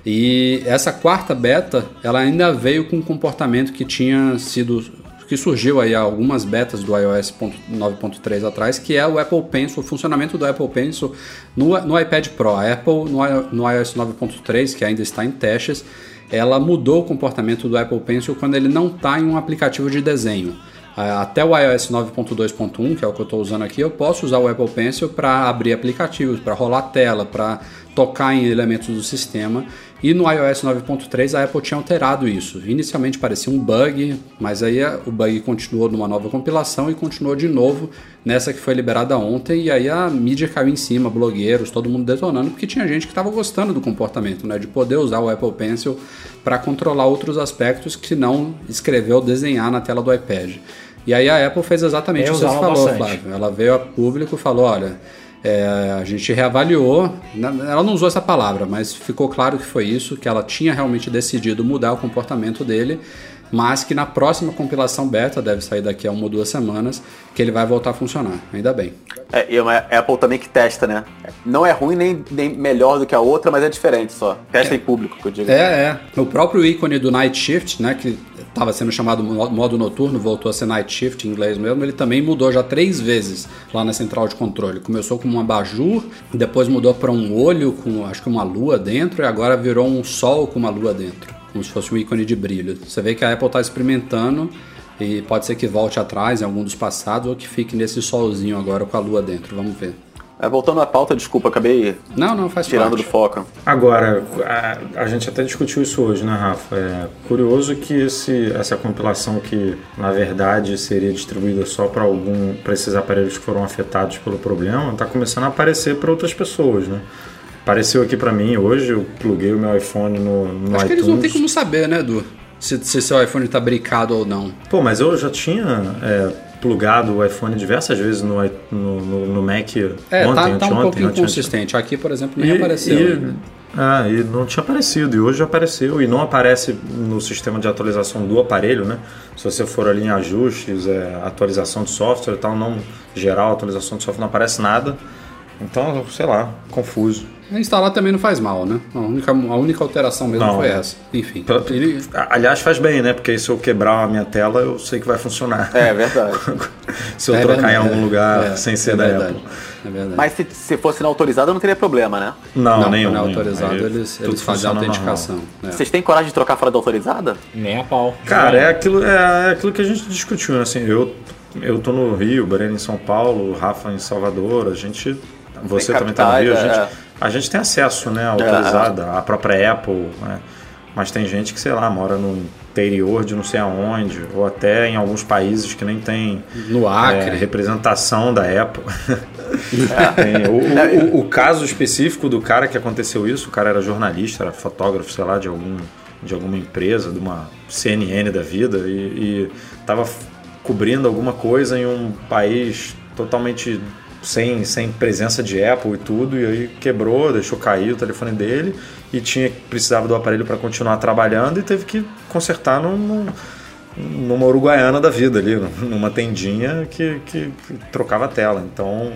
E essa quarta beta, ela ainda veio com um comportamento que tinha sido que surgiu aí algumas betas do iOS 9.3 atrás, que é o Apple Pencil, o funcionamento do Apple Pencil no, no iPad Pro. A Apple, no, no iOS 9.3, que ainda está em testes, ela mudou o comportamento do Apple Pencil quando ele não está em um aplicativo de desenho. Até o iOS 9.2.1, que é o que eu estou usando aqui, eu posso usar o Apple Pencil para abrir aplicativos, para rolar tela, para tocar em elementos do sistema. E no iOS 9.3 a Apple tinha alterado isso. Inicialmente parecia um bug, mas aí o bug continuou numa nova compilação e continuou de novo nessa que foi liberada ontem. E aí a mídia caiu em cima, blogueiros, todo mundo detonando, porque tinha gente que estava gostando do comportamento, né? De poder usar o Apple Pencil para controlar outros aspectos que não escrever ou desenhar na tela do iPad. E aí a Apple fez exatamente Eu o que você falou, bastante. Flávio. Ela veio a público e falou: olha, é, a gente reavaliou. Ela não usou essa palavra, mas ficou claro que foi isso, que ela tinha realmente decidido mudar o comportamento dele, mas que na próxima compilação beta, deve sair daqui a uma ou duas semanas, que ele vai voltar a funcionar. Ainda bem. É, e é uma Apple também que testa, né? Não é ruim nem, nem melhor do que a outra, mas é diferente só. Testa em público, que eu digo. É, é. O próprio ícone do Night Shift, né, que estava sendo chamado mo- modo noturno, voltou a ser Night Shift em inglês mesmo, ele também mudou já três vezes lá na central de controle. Começou com um abajur, depois mudou para um olho com acho que uma lua dentro e agora virou um sol com uma lua dentro, como se fosse um ícone de brilho. Você vê que a Apple está experimentando e pode ser que volte atrás em algum dos passados ou que fique nesse solzinho agora com a lua dentro. Vamos ver. É, voltando à pauta, desculpa, acabei Não, não faz tirando parte. do foco. Agora, a, a gente até discutiu isso hoje, né, Rafa? É curioso que esse, essa compilação que, na verdade, seria distribuída só para algum para esses aparelhos que foram afetados pelo problema, está começando a aparecer para outras pessoas, né? Apareceu aqui para mim hoje, eu pluguei o meu iPhone no, no Acho que iTunes. eles não têm como saber, né, Edu? Se, se seu iPhone está bricado ou não. Pô, mas eu já tinha é, plugado o iPhone diversas vezes no, no, no, Mac É, ontem, tá, tá um anteontem, pouco anteontem. inconsistente. Aqui, por exemplo, nem E- apareceu. E, né? ah, e não tinha aparecido, e hoje apareceu, e não aparece no sistema de atualização do aparelho, né? Se você for ali em ajustes, é, atualização de software e tal, não geral, atualização de software, não aparece nada. Então, sei lá, confuso. Instalar também não faz mal, né? A única, a única alteração mesmo Não. foi essa. Enfim. Pela- Ele, Aliás, faz bem, né? Porque aí se eu quebrar a minha tela, eu sei que vai funcionar. É, verdade. (laughs) se eu é trocar verdade, em algum é, lugar é, sem ser é da verdade, Apple. É verdade. Mas se, se fosse na autorizada, não teria problema, né? Não, não, nenhum. é nenhum. autorizado, eles, tudo eles fazem autenticação. É. Vocês têm coragem de trocar fora da autorizada? Nem a pau. Cara, é aquilo, é, é aquilo que a gente discutiu, né? Assim, eu, eu tô no Rio, Breno em São Paulo, Rafa em Salvador, a gente. Você também tá no Rio, a capitais, gente, a gente tem acesso, né, autorizada, a própria Apple, né? Mas tem gente que, sei lá, mora no interior de não sei aonde, ou até em alguns países que nem tem No Acre. é, representação da Apple. (laughs) Tem o, o- o caso específico do cara que aconteceu isso, o cara era jornalista, era fotógrafo, sei lá, de, algum, de alguma empresa, de uma CNN da vida, e estava cobrindo alguma coisa em um país totalmente sem, sem presença de Apple e tudo, e aí quebrou, deixou cair o telefone dele e tinha precisava do aparelho para continuar trabalhando e teve que consertar num, num- numa uruguaiana da vida ali, numa tendinha que, que trocava a tela. Então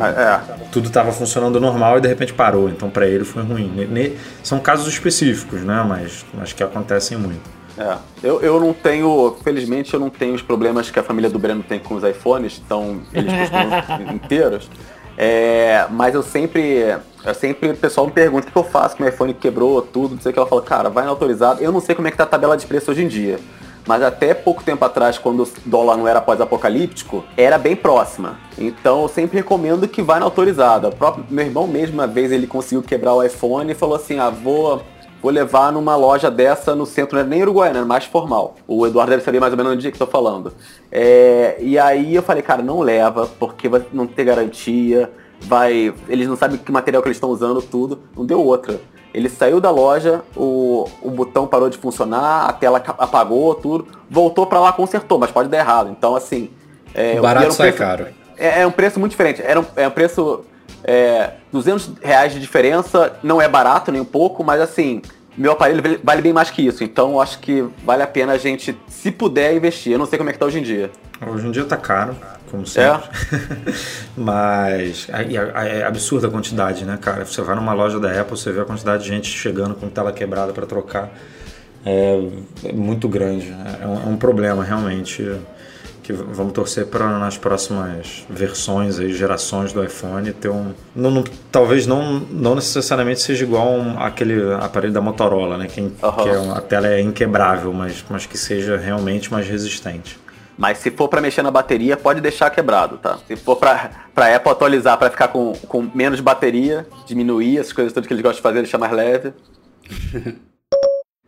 É. tudo estava funcionando normal e de repente parou. Então para ele foi ruim. Ne- ne- São casos específicos, né? Mas, mas que acontecem muito. É, eu, eu não tenho, felizmente eu não tenho os problemas que a família do Breno tem com os iPhones, então eles costumam (laughs) inteiros. É, mas eu sempre, eu sempre, o pessoal me pergunta o que eu faço com o meu iPhone que quebrou, tudo, não sei o que. Ela fala, cara, vai na autorizado. Eu não sei como é que tá a tabela de preço hoje em dia. Mas até pouco tempo atrás, quando o dólar não era pós-apocalíptico, era bem próxima. Então eu sempre recomendo que vá na autorizada. O próprio meu irmão mesmo, uma vez ele conseguiu quebrar o iPhone e falou assim, ah, vou vou levar numa loja dessa no centro, não é nem Uruguaiana, é mais formal. O Eduardo deve saber mais ou menos onde é que eu tô falando. É, e aí eu falei, cara, não leva, porque vai não ter garantia, vai. Eles não sabem que material que eles estão usando, tudo. Não deu outra. Ele saiu da loja, o, o botão parou de funcionar, a tela apagou, tudo. Voltou pra lá, consertou, mas pode dar errado. Então, assim. É, barato um sai preço- caro. É, é um preço muito diferente. Era um, é um preço. É, 200 reais de diferença, não é barato nem um pouco, mas assim. Meu aparelho vale- bem mais que isso. Então, eu acho que vale a pena a gente, se puder, investir. Eu não sei como é que tá hoje em dia. Hoje em dia tá caro, como sempre. (laughs) Mas é, é- é absurda a quantidade, né, cara? Você vai numa loja da Apple, você vê a quantidade de gente chegando com tela quebrada para trocar. É, é muito grande. É um, é um problema, realmente. Que vamos torcer para nas próximas versões, aí, gerações do iPhone, ter um. não- não- talvez não, não necessariamente seja igual um, aquele aparelho da Motorola, né? Que, Aham. que é um- a tela é inquebrável, mas, mas que seja realmente mais resistente. Mas se for pra mexer na bateria, pode deixar quebrado, tá? Se for pra, pra Apple atualizar pra ficar com, com menos bateria, diminuir as coisas todas que eles gostam de fazer, deixar mais leve. (laughs)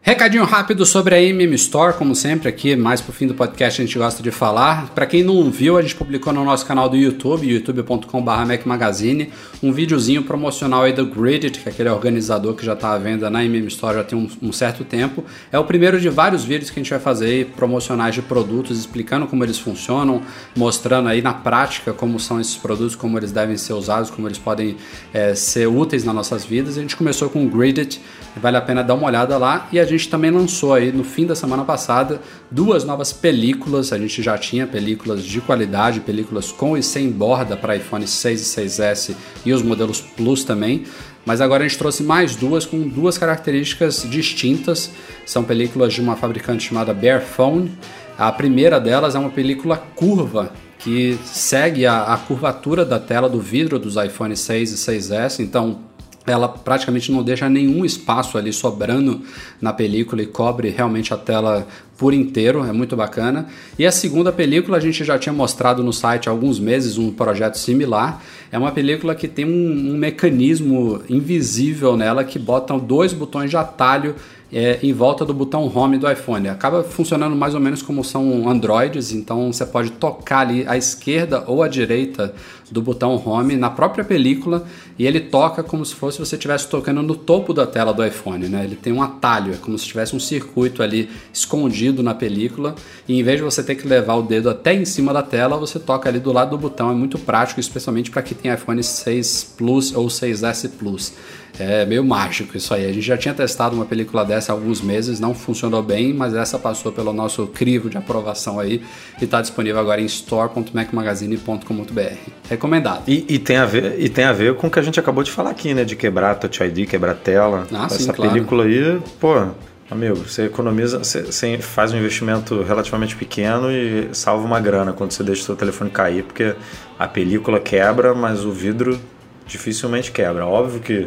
Recadinho rápido sobre a MM Store, como sempre aqui, mais pro fim do podcast a gente gosta de falar. Para quem não viu, a gente publicou no nosso canal do YouTube, youtube.com.br Magazine, um videozinho promocional aí do Gridit, que é aquele organizador que já está à venda na MM Store já tem um, um certo tempo. É o primeiro de vários vídeos que a gente vai fazer aí, promocionais de produtos, explicando como eles funcionam, mostrando aí na prática como são esses produtos, como eles devem ser usados, como eles podem é, ser úteis nas nossas vidas. A gente começou com o Gridit, vale a pena dar uma olhada lá. E a gente também lançou aí no fim da semana passada duas novas películas. A gente já tinha películas de qualidade, películas com e sem borda para iPhone 6 e 6S e os modelos Plus também. Mas agora a gente trouxe mais duas com duas características distintas. São películas de uma fabricante chamada Bearphone. A primeira delas é uma película curva que segue a, a curvatura da tela do vidro dos iPhone 6 e 6S. Então ela praticamente não deixa nenhum espaço ali sobrando na película e cobre realmente a tela por inteiro, é muito bacana. E a segunda película a gente já tinha mostrado no site há alguns meses um projeto similar. É uma película que tem um, um mecanismo invisível nela que botam dois botões de atalho é, em volta do botão home do iPhone. Acaba funcionando mais ou menos como são Androids, então você pode tocar ali à esquerda ou à direita do botão home na própria película e ele toca como se fosse você estivesse tocando no topo da tela do iPhone, né? Ele tem um atalho, é como se tivesse um circuito ali escondido na película e em vez de você ter que levar o dedo até em cima da tela, você toca ali do lado do botão. É muito prático, especialmente para quem tem iPhone 6 Plus ou 6S Plus. É meio mágico isso aí. A gente já tinha testado uma película dessa há alguns meses, não funcionou bem, mas essa passou pelo nosso crivo de aprovação aí e está disponível agora em store.macmagazine.com.br. Recomendado. E, e tem a ver, e tem a ver com o que a gente acabou de falar aqui, né? De quebrar Touch ID, quebrar tela. Ah, sim, Essa claro. película aí, pô, amigo, você economiza, você, você faz um investimento relativamente pequeno e salva uma grana quando você deixa o seu telefone cair, porque a película quebra, mas o vidro dificilmente quebra. Óbvio que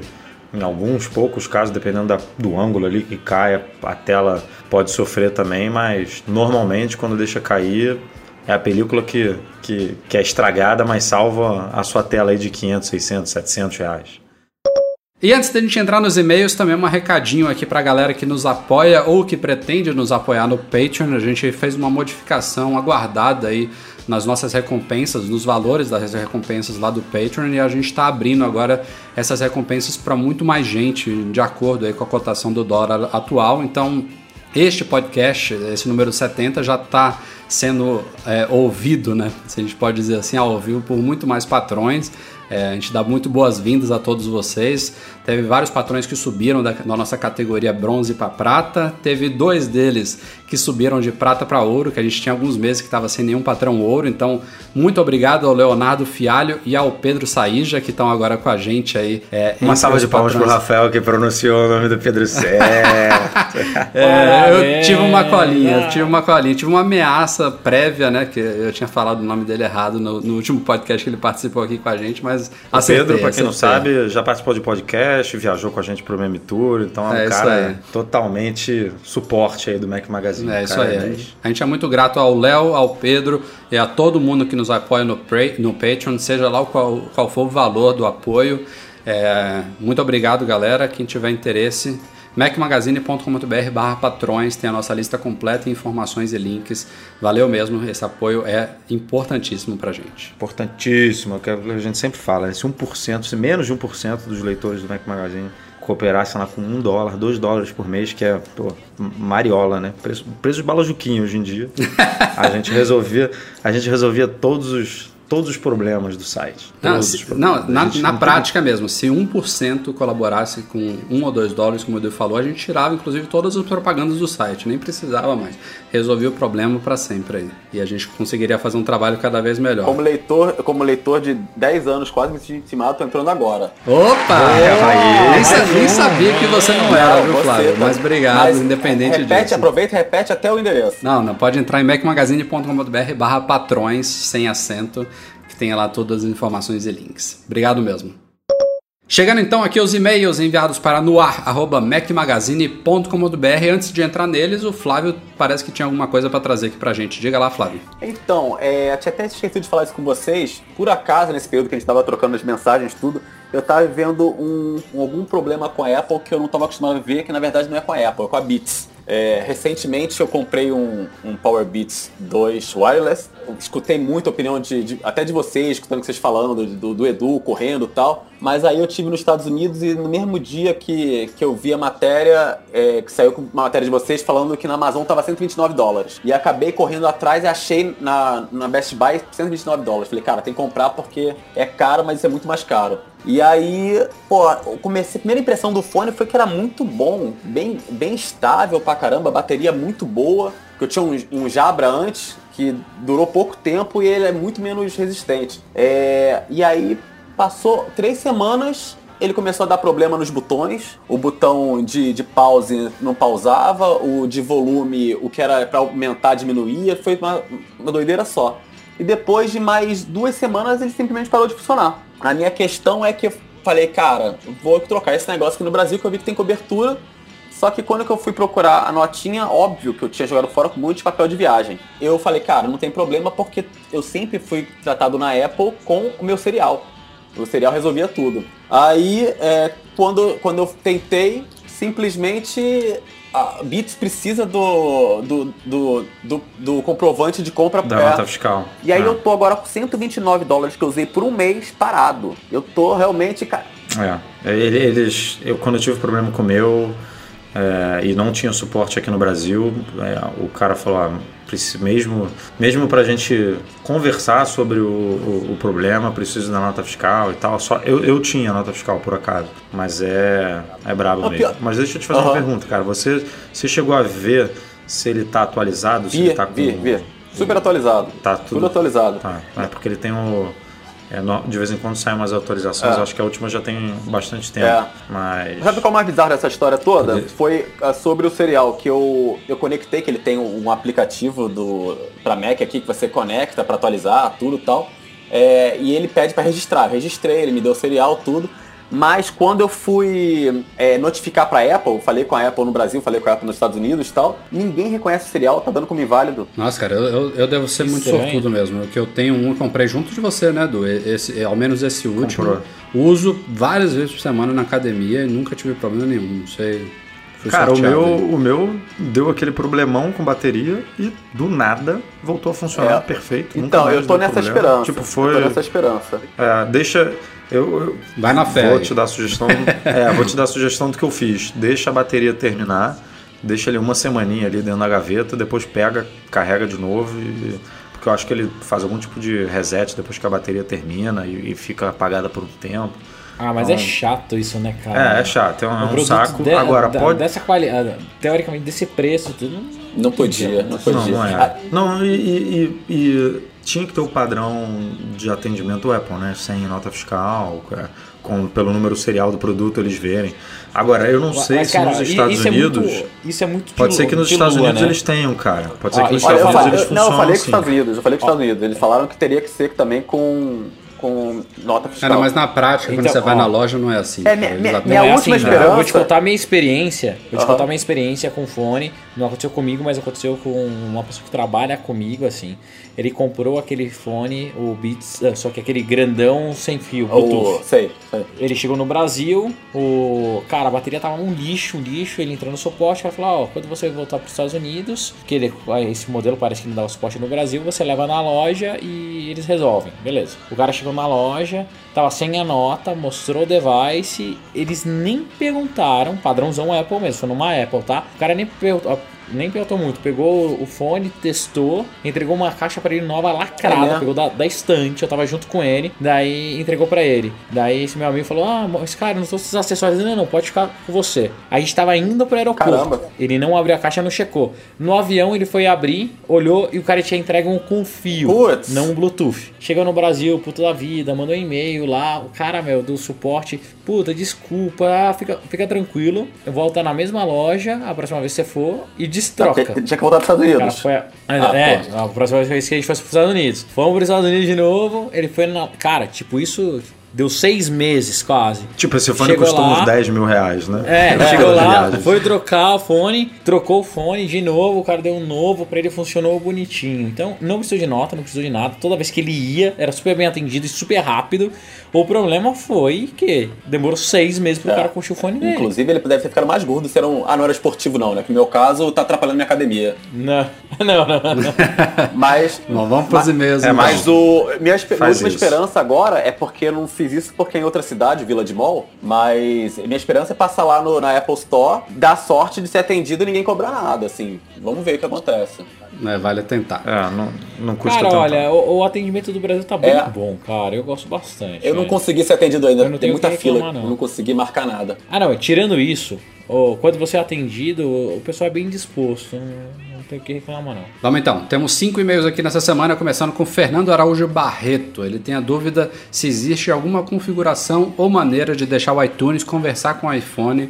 em alguns poucos casos, dependendo da- do ângulo ali que cai, a tela pode sofrer também, mas normalmente quando deixa cair é a película que, que, que é estragada, mas salva a sua tela aí de 500, 600, 700 reais. E antes da gente entrar nos e-mails, também um recadinho aqui pra galera que nos apoia ou que pretende nos apoiar no Patreon. A gente fez uma modificação aguardada aí nas nossas recompensas, nos valores das recompensas lá do Patreon e a gente está abrindo agora essas recompensas para muito mais gente, de acordo aí com a cotação do dólar atual. Então, este podcast, esse número 70, já está sendo é, ouvido, né? Se a gente pode dizer assim, ao vivo por muito mais patrões. É, a gente dá muito boas-vindas a todos vocês. Teve vários patrões que subiram da, da nossa categoria bronze para prata. Teve dois deles que subiram de prata para ouro, que a gente tinha alguns meses que estava sem nenhum patrão ouro. Então, muito obrigado ao Leonardo Fialho e ao Pedro Saíja, que estão agora com a gente aí. é, Uma salva de palmas pro patrões. Rafael que pronunciou o nome do Pedro (laughs) certo. É, eu tive uma colinha, eu tive uma colinha, tive uma ameaça prévia, né? Que eu tinha falado o nome dele errado no, no último podcast que ele participou aqui com a gente, mas O acertei, Pedro, pra quem não acertei. sabe, já participou de podcast, viajou com a gente pro Meme Tour, então é É um cara totalmente suporte aí do Mac Magazine. É isso aí. é A 10. gente, a gente é muito grato ao Léo, ao Pedro e a todo mundo que nos apoia no, Pra- no Patreon, seja lá qual, qual for o valor do apoio. É, muito obrigado, galera. Quem tiver interesse, macmagazine.com.br barra patrões, tem a nossa lista completa, informações e links. Valeu mesmo, esse apoio é importantíssimo pra gente. Importantíssimo, é o que a gente sempre fala, né? se 1%, se menos de 1% dos leitores do Mac Magazine cooperasse lá com um dólar, dois dólares por mês, que é pô, mariola, né? Preço, preço de bala Juquinha hoje em dia. (laughs) a gente resolvia, a gente resolvia todos os todos os problemas do site. Não, Todos se- os problemas. não, na, na não prática mesmo, se 1% colaborasse com 1 ou 2 dólares, como o Edu falou, a gente tirava inclusive todas as propagandas do site, nem precisava mais. Resolvia o problema para sempre aí. E a gente conseguiria fazer um trabalho cada vez melhor. Como leitor, como leitor de 10 anos, quase me senti intimado, tô entrando agora. Opa! aí. nem, sa- nem sabia que você não era, viu, você Flávio? tá- Mas obrigado, Mas independente repete, disso. aproveita e repete até o endereço. Não, não, pode entrar em macmagazine.com.br barra patrões, sem acento, tem lá todas as informações e links. Obrigado mesmo. Chegando então aqui os e-mails enviados para noar.macmagazine.com.br. Antes de entrar neles, o Flávio parece que tinha alguma coisa para trazer aqui pra gente. Diga lá, Flávio. Então, é, tinha até esquecido de falar isso com vocês. Por acaso, nesse período que a gente estava trocando as mensagens, tudo, eu estava vendo um- algum problema com a Apple que eu não estava acostumado a ver, que na verdade não é com a Apple, é com a Beats. É, recentemente eu comprei um, um Power Beats 2 Wireless. Escutei muita opinião de, de- até de vocês, escutando o que vocês falando, do, do, do Edu correndo e tal. Mas aí eu tive nos Estados Unidos e no mesmo dia que, que eu vi a matéria, é, que saiu com uma matéria de vocês falando que na Amazon tava 129 dólares. E acabei correndo atrás e achei na, na Best Buy 129 dólares. Falei, cara, tem que comprar porque é caro, mas isso é muito mais caro. E aí, pô, comecei, a primeira impressão do fone foi que era muito bom, bem, bem estável pra caramba, bateria muito boa. Que eu tinha um, um Jabra antes, que durou pouco tempo e ele é muito menos resistente. É, e aí, passou três semanas, ele começou a dar problema nos botões. O botão de, de pause não pausava, o de volume, o que era pra aumentar, diminuía. Foi uma, uma doideira só. E depois de mais duas semanas ele simplesmente parou de funcionar. A minha questão é que eu falei, cara, vou trocar esse negócio aqui no Brasil que eu vi que tem cobertura. Só que quando eu fui procurar a notinha, óbvio que eu tinha jogado fora com de papel de viagem. Eu falei, cara, não tem problema porque eu sempre fui tratado na Apple com o meu cereal. O cereal resolvia tudo. Aí, é, quando, quando eu tentei, simplesmente a Beats precisa do, do, do, do, do comprovante de compra Da é, nota fiscal. e aí É. eu tô agora com 129 dólares que eu usei por um mês parado. Eu tô realmente. É, ele- eles, eu quando eu tive problema com o meu é, e não tinha suporte aqui no Brasil, é, o cara falou, ah, mesmo, mesmo pra gente conversar sobre o, o, o problema, preciso da nota fiscal e tal. Só, eu, eu tinha nota fiscal por acaso, mas é, é brabo Não, mesmo. pior- Mas deixa eu te fazer uma Aham. pergunta, cara. Você, você chegou a ver se ele tá atualizado? Se Vi, ele tá com, vi, vi. Super atualizado. Tá tudo- Tudo atualizado. Tá, é porque ele tem o. é, no- de vez em quando saem umas atualizações, É. acho que a última já tem bastante tempo. É. Mas. Sabe qual é o mais bizarro dessa história toda? Foi ah, sobre o cereal que eu, eu conectei, que ele tem um aplicativo do para Mac aqui que você conecta para atualizar tudo e tal. É, e ele pede para registrar. Eu registrei, ele me deu o cereal, tudo. Mas quando eu fui é, notificar pra Apple, falei com a Apple no Brasil, falei com a Apple nos Estados Unidos e tal, ninguém reconhece o cereal, tá dando como inválido. Nossa, cara, eu, eu, eu devo ser muito Estranho. sortudo mesmo. Que eu tenho um, eu comprei junto de você, né, Edu? Esse, ao menos esse último. Comprou. Uso várias vezes por semana na academia e nunca tive problema nenhum. Não sei. Fui Cara, o meu, aí. o meu deu aquele problemão com bateria e do nada voltou a funcionar É. perfeito. nunca Então, mais eu tô deu nessa problema. esperança. Tipo, Eu foi. tô nessa esperança. É, deixa. Eu, eu Vai na fé. vou aí. te dar a sugestão. (laughs) é, vou te dar a sugestão do que eu fiz. Deixa a bateria terminar, deixa ele uma semaninha ali dentro da gaveta, depois pega, carrega de novo e. Porque eu acho que ele faz algum tipo de reset depois que a bateria termina e, e fica apagada por um tempo. Ah, mas é chato isso, né, cara? Então- É, é chato, é um, um saco. de- Agora, da- pode. Dessa qualidade, teoricamente, desse preço, tudo. Não podia, não podia. Não, não é. Ah, Não, e- e- e tinha que ter o padrão de atendimento Apple, né? Sem nota fiscal, é, com, pelo número serial do produto eles verem. Agora, eu não sei Mas, se cara, nos Estados isso Unidos. É muito, isso é muito Pode de ser que nos Estados lua, Unidos né? eles tenham, cara. Pode ser Ah, que nos Estados Unidos eles eu- não, eu funcionem falei com os assim. Estados Unidos, eu falei com os Estados Unidos. Eles falaram que teria que ser também com, com nota É, fiscal. não, mas na prática, quando Então, você vai ó. na loja, não é assim. É, cara. minha- minha- minha Não é última assim, não. Eu vou te esperança- contar a minha experiência. Vou te contar a minha experiência com fone. Não aconteceu comigo, mas aconteceu com uma pessoa que trabalha comigo, assim. Ele comprou aquele fone, o Beats, eh, só que aquele grandão sem fio, Bluetooth. O, sei, sei. Ele chegou no Brasil, o cara, a bateria tava um lixo, um lixo, ele entrou no suporte, cara falou, ó, quando você voltar para os Estados Unidos, que ele- esse modelo parece que não dá o suporte no Brasil, você leva na loja e eles resolvem, beleza. O cara chegou uma loja, tava sem a nota, mostrou o device, eles nem perguntaram, padrãozão Apple mesmo, foi numa Apple, tá? O cara nem perguntou, nem perguntou muito, pegou o fone, testou, entregou uma caixa pra ele nova lacrada, É, pegou da, da estante, eu tava junto com ele, daí entregou pra ele. Daí esse meu amigo falou: Ah, mas cara, não tô esses acessórios, não, não, pode ficar com você. A gente tava indo pro aeroporto. Caramba. Ele não abriu a caixa, não checou. No avião ele foi abrir, olhou e o cara tinha entregue um com fio, Putz. não um Bluetooth. Chegou no Brasil, puta da vida, mandou um e-mail lá, o cara, meu, do suporte, puta, desculpa, ah, fica, fica tranquilo, volta na mesma loja, a próxima vez que você for, e destroca. Tinha tinha que voltar para os Estados Unidos. foi. Ah, é, pô. a próxima vez que a gente fosse pros Estados Unidos. Fomos pros Estados Unidos de novo, ele foi na. Cara, tipo, isso deu seis meses quase. Tipo, esse fone Chegou custa lá. uns 10 mil reais, né? É, É, chegou lá, foi trocar o fone, trocou o fone de novo, o cara deu um novo pra ele, funcionou bonitinho. Então, não precisou de nota, não precisou de nada. Toda vez que ele ia, era super bem atendido e super rápido. O problema foi que demorou seis meses pro É. cara curtir o fone dele. Inclusive, ele deve ter ficado mais gordo se era um. Ah, não era esportivo, não, né? Que no meu caso tá atrapalhando minha academia. Não, não, (laughs) não. não. Mas. Bom, vamos pros e-mails. é, então. Mas o, minha Faz última isso. esperança agora é porque não fiz isso porque é em outra cidade, Vila de Mall, mas minha esperança é passar lá no- na Apple Store, dar sorte de ser atendido e ninguém cobrar nada, assim. Vamos ver o que acontece. É, vale tentar. É, não, não custa Cara, tanto. olha, o, o atendimento do Brasil tá bem É. bom, cara. Eu gosto bastante. Eu não velho. consegui ser atendido ainda, Eu não tem tenho muita que fila, reclamar, não. não consegui marcar nada. Ah, não, tirando isso, ô, quando você é atendido, o pessoal é bem disposto. Não, não tem o que reclamar, não. Vamos então, temos cinco e-mails aqui nessa semana, começando com Fernando Araújo Barreto. Ele tem a dúvida se existe alguma configuração ou maneira de deixar o iTunes conversar com o iPhone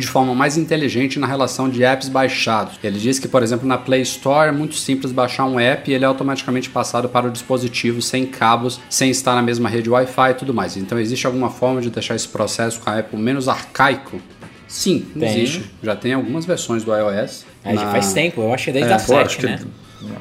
de forma mais inteligente na relação de apps baixados. Ele diz que, por exemplo, na Play Store é muito simples baixar um app e ele é automaticamente passado para o dispositivo sem cabos, sem estar na mesma rede Wi-Fi e tudo mais. Então, existe alguma forma de deixar esse processo com a Apple menos arcaico? Sim, Tem. existe. Já tem algumas versões do iOS. Já Na- faz tempo, eu achei desde É, a Pô, acho 7, que né?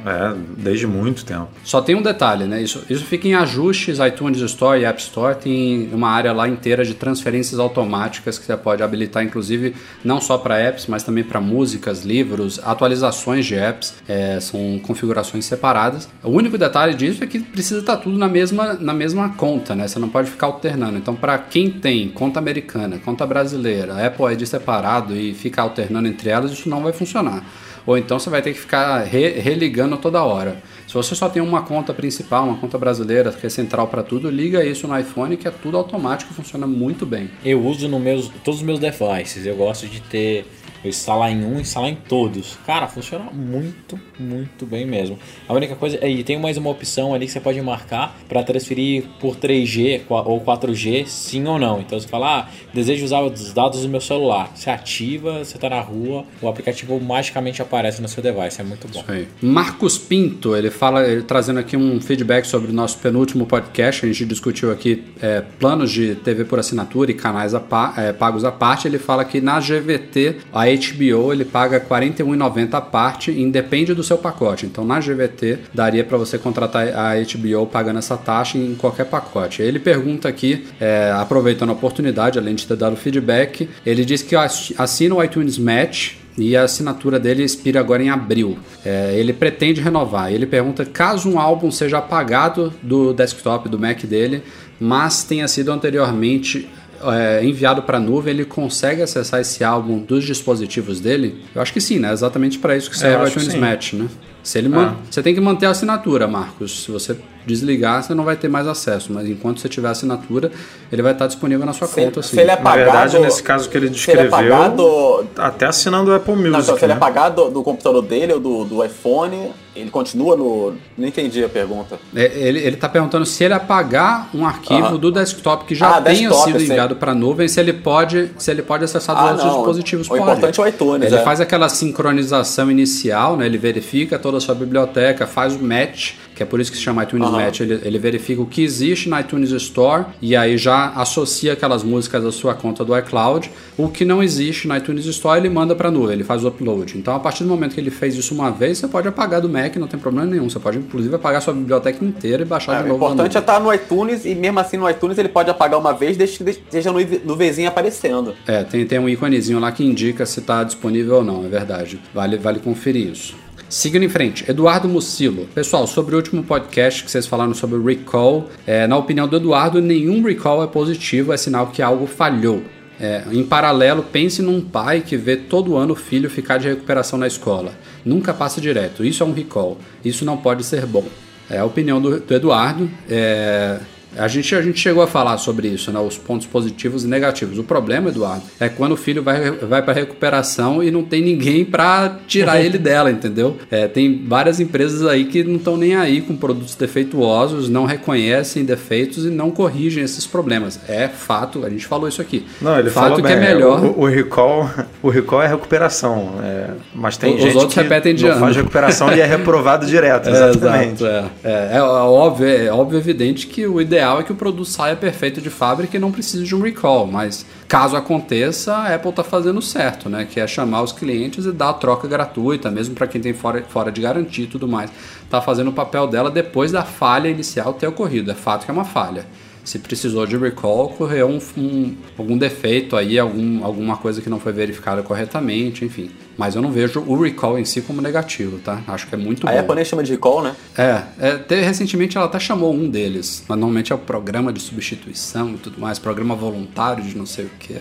É, desde muito tempo. Só tem um detalhe, né? Isso, isso fica em ajustes, iTunes Store e App Store tem uma área lá inteira de transferências automáticas que você pode habilitar, inclusive não só para apps, mas também para músicas, livros, atualizações de apps. É, são configurações separadas. O único detalhe disso é que precisa estar tudo na mesma, na mesma conta, né? Você não pode ficar alternando. Então, para quem tem conta americana, conta brasileira, Apple ID separado e fica alternando entre elas, isso não vai funcionar. Ou então você vai ter que ficar re- religando toda hora. Se você só tem uma conta principal, uma conta brasileira, que é central para tudo, liga isso no iPhone que é tudo automático funciona muito bem. Eu uso no meus, todos os meus devices. Eu gosto de ter. Instalar em um, instalar em todos. Cara, funciona muito, muito bem mesmo. A única coisa. E tem mais uma opção ali que você pode marcar para transferir por 3G qua- ou 4G, sim ou não. Então você fala, ah, desejo usar os dados do meu celular. Você ativa, você tá na rua, o aplicativo magicamente aparece no seu device. É muito bom. Isso aí. Marcos Pinto, ele fala, ele trazendo aqui um feedback sobre o nosso penúltimo podcast. A gente discutiu aqui é, planos de TV por assinatura e canais a pa- é, pagos à parte. Ele fala que na GVT, a HBO ele paga R$ 41,90 à parte, independe do seu pacote. Então na GVT daria para você contratar a HBO pagando essa taxa em qualquer pacote. Ele pergunta aqui, é, aproveitando a oportunidade, além de ter dado feedback, ele diz que assi- assina o iTunes Match e a assinatura dele expira agora em abril. É, ele pretende renovar. Ele pergunta caso um álbum seja apagado do desktop do Mac dele, mas tenha sido anteriormente é, enviado para a nuvem, ele consegue acessar esse álbum dos dispositivos dele? Eu acho que sim, né? Exatamente para isso que serve o iTunes sim. Match, né? Se ele man- Você tem que manter a assinatura, Marcos. Se você desligar, você não vai ter mais acesso. Mas enquanto você tiver a assinatura, ele vai estar disponível na sua Se, conta. Assim. se ele é Na apagado. verdade, nesse caso que ele se ele é descreveu, apagado. até assinando o Apple Music. Não, então, se ele é né? apagado do, do computador dele ou do, do iPhone, ele continua no. Não entendi a pergunta. É, ele, ele tá perguntando se ele apagar um arquivo do desktop que já Ah, tenha desktop, sido enviado para a nuvem, se ele pode, se ele pode acessar dos Ah, outros não. dispositivos. O pode. importante é o iTunes, Ele é. faz aquela sincronização inicial, né? Ele verifica toda a sua biblioteca, faz o match, que é por isso que se chama iTunes Aham. Match. Ele, ele verifica o que existe na iTunes Store e aí já associa aquelas músicas à sua conta do iCloud. O que não existe na iTunes Store, ele manda para a nuvem, ele faz o upload. Então, a partir do momento que ele fez isso uma vez, você pode apagar do Mac, não tem problema nenhum. Você pode, inclusive, apagar sua biblioteca inteira e baixar É, de o novo. na importante é estar no iTunes e mesmo assim no iTunes ele pode apagar uma vez desde que esteja no nuvenzinho aparecendo. É, tem, tem um íconezinho lá que indica se está disponível ou não, é verdade. Vale, vale conferir isso. Seguindo em frente, Eduardo Mucilo. Pessoal, sobre o último podcast que vocês falaram sobre o recall, é, na opinião do Eduardo, nenhum recall é positivo, é sinal que algo falhou. É, em paralelo, pense num pai que vê todo ano o filho ficar de recuperação na escola. Nunca passa direto. Isso é um recall. Isso não pode ser bom. É a opinião do, do Eduardo. É, a gente, a gente chegou a falar sobre isso, né? Os pontos positivos e negativos. O problema, Eduardo, é quando o filho vai, vai para recuperação e não tem ninguém para tirar ele (laughs) dela, entendeu? É, tem várias empresas aí que não estão nem aí com produtos defeituosos, não reconhecem defeitos e não corrigem esses problemas. É fato, a gente falou isso aqui. Não, ele fato falou que bem, é melhor. O, o recall, o recall é recuperação, é, mas tem Os gente outros que repetem de não ano. faz recuperação e é reprovado direto, (laughs) É, exatamente. exato, é. É, é óbvio, é óbvio, evidente que o ideal é que o produto saia perfeito de fábrica e não precise de um recall, mas caso aconteça, a Apple está fazendo certo, né? Que é chamar os clientes e dar a troca gratuita, mesmo para quem tem fora, fora de garantia e tudo mais. Tá fazendo o papel dela depois da falha inicial ter ocorrido. É fato que é uma falha. Se precisou de recall, ocorreu um, um- algum defeito aí, algum, alguma coisa que não foi verificada corretamente, enfim. Mas eu não vejo o recall em si como negativo, tá? Acho que é muito A bom. Apple nem chama de recall, né? É, é te- recentemente ela até chamou um deles, mas normalmente é o programa de substituição e tudo mais, programa voluntário de não sei o que.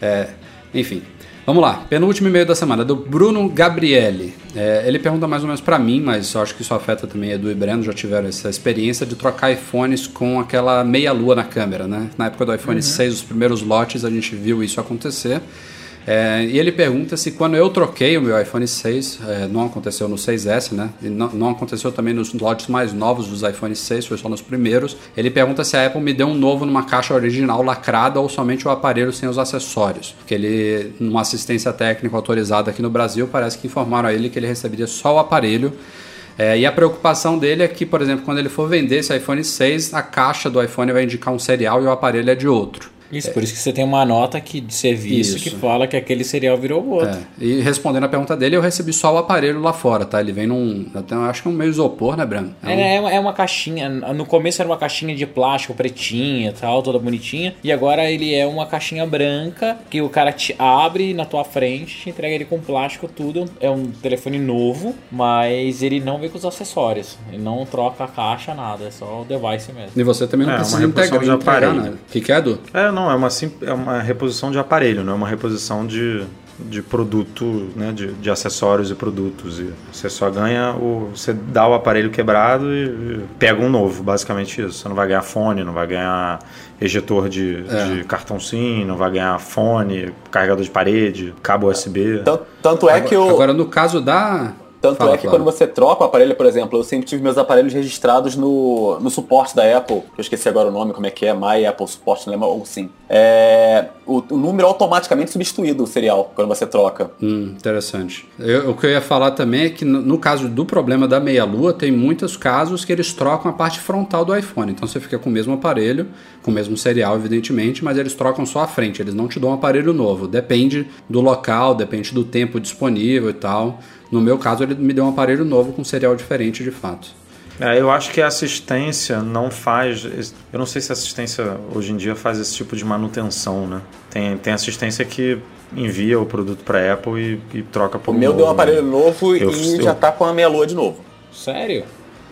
É, enfim, vamos lá. Penúltimo e-mail da semana, do Bruno Gabriele. É, ele pergunta mais ou menos pra mim, mas acho que isso afeta também Edu e Breno, já tiveram essa experiência de trocar iPhones com aquela meia-lua na câmera, né? Na época do iPhone 6, os primeiros lotes, a gente viu isso acontecer. É, e ele pergunta se quando eu troquei o meu iPhone 6, é, não aconteceu no 6S, né? Não, não aconteceu também nos lotes mais novos dos iPhone 6, foi só nos primeiros. Ele pergunta se a Apple me deu um novo numa caixa original lacrada ou somente o aparelho sem os acessórios. Porque ele, numa assistência técnica autorizada aqui no Brasil, parece que informaram a ele que ele receberia só o aparelho. É, e a preocupação dele é que, por exemplo, quando ele for vender esse iPhone 6, a caixa do iPhone vai indicar um serial e o aparelho é de outro. Isso, por isso que você tem uma nota aqui de serviço Isso. que fala que aquele serial virou o outro. É, e respondendo a pergunta dele, eu recebi só o aparelho lá fora, tá? Ele vem num. Até, acho que é um meio isopor, né, Breno? É um- É, é uma- é uma caixinha. No começo era uma caixinha de plástico pretinha e tal, toda bonitinha. E agora ele é uma caixinha branca que o cara te abre na tua frente, te entrega ele com plástico, tudo. É um telefone novo, mas ele não vem com os acessórios. Ele não troca a caixa, nada. É só o device mesmo. E você também não É, precisa integrar, de aparelho. que, que é, Edu? É, não, é uma, sim- é uma reposição de aparelho, não é uma reposição de, de produto, né, de, de acessórios e produtos. E você só ganha o. Você dá o aparelho quebrado e, e pega um novo, basicamente isso. Você não vai ganhar fone, não vai ganhar ejetor de, de cartão SIM, não vai ganhar fone, carregador de parede, cabo USB. Tanto, tanto é que o. Agora, no caso da. Tanto Fala, é que Flávio. quando você troca o aparelho, por exemplo, eu sempre tive meus aparelhos registrados no, no suporte da Apple, que eu esqueci agora o nome, como é que é, My Apple Support, não lembro, ou sim. É, o, o número automaticamente substituído, o serial, quando você troca. Hum, interessante. Eu- o que eu ia falar também é que no, no caso do problema da meia-lua, tem muitos casos que eles trocam a parte frontal do iPhone. Então você fica com o mesmo aparelho, com o mesmo serial, evidentemente, mas eles trocam só a frente, eles não te dão um aparelho novo. Depende do local, depende do tempo disponível e tal. No meu caso, ele me deu um aparelho novo com serial diferente de fato. É, eu acho que a assistência não faz. Eu não sei se a assistência hoje em dia faz esse tipo de manutenção, né? Tem, tem assistência que envia o produto para Apple e, e troca por O meu novo, deu um aparelho né? novo Eu- e eu- já tá com a meia lua de novo. Sério?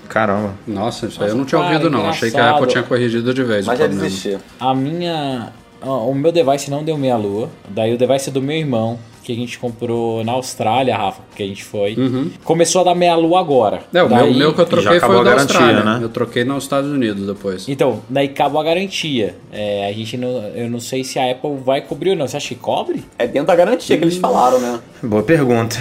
Caramba. Nossa, isso aí eu não tinha cara, ouvido não. Achei que a engraçado. Apple tinha corrigido de vez Mas já desisti. A minha. O meu device não deu meia lua. Daí o device do meu irmão, que a gente comprou na Austrália, Rafa, que a gente foi, começou a dar meia lua agora. É, o meu, Daí- o meu que eu troquei foi o da garantia, Austrália. né? Eu troquei nos Estados Unidos depois. Então, daí acabou a garantia. É, a gente não, eu não sei se a Apple vai cobrir ou não. Você acha que cobre? É dentro da garantia que eles falaram, né? Boa pergunta.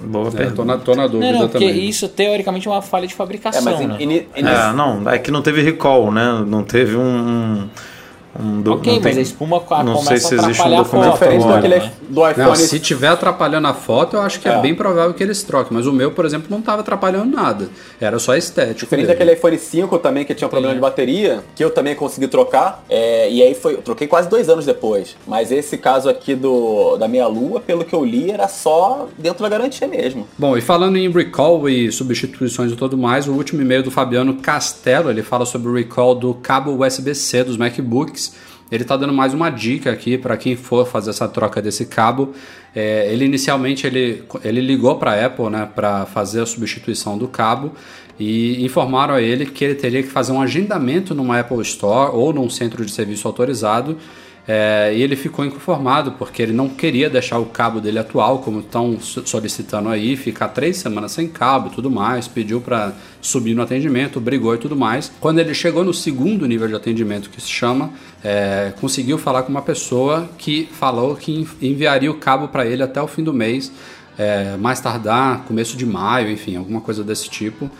Boa É, tô, pergunta. na, tô na dúvida não, não, porque também. isso teoricamente é uma falha de É, fabricação, mas né? in, in, in, É, não, é que não teve recall, né? Não teve um. Um, do- Ok, não mas tem- a espuma co- não começa sei se a existe um atrapalhar a documento diferente agora, daquele né? do iPhone. Não, se tiver atrapalhando a foto, eu acho que é, É. bem provável que eles troquem. Mas o meu, por exemplo, não estava atrapalhando nada. Era só estético. Diferente dele. daquele iPhone 5 também, que tinha um problema de bateria, que eu também consegui trocar. é, e aí foi. Eu troquei quase dois anos depois. Mas esse caso aqui do da minha lua, pelo que eu li, era só dentro da garantia mesmo. Bom, e falando em recall e substituições e tudo mais, o último e-mail do Fabiano Castelo, ele fala sobre o recall do cabo USB-C dos MacBooks. Ele está dando mais uma dica aqui para quem for fazer essa troca desse cabo. É, ele inicialmente ele, ele ligou para a Apple né, para fazer a substituição do cabo e informaram a ele que ele teria que fazer um agendamento numa Apple Store ou num centro de serviço autorizado é, e ele ficou inconformado porque ele não queria deixar o cabo dele atual, como estão solicitando aí, ficar três semanas sem cabo e tudo mais. Pediu para subir no atendimento, brigou e tudo mais. Quando ele chegou no segundo nível de atendimento, que se chama, é, conseguiu falar com uma pessoa que falou que enviaria o cabo para ele até o fim do mês, é, mais tardar, começo de maio, enfim, alguma coisa desse tipo.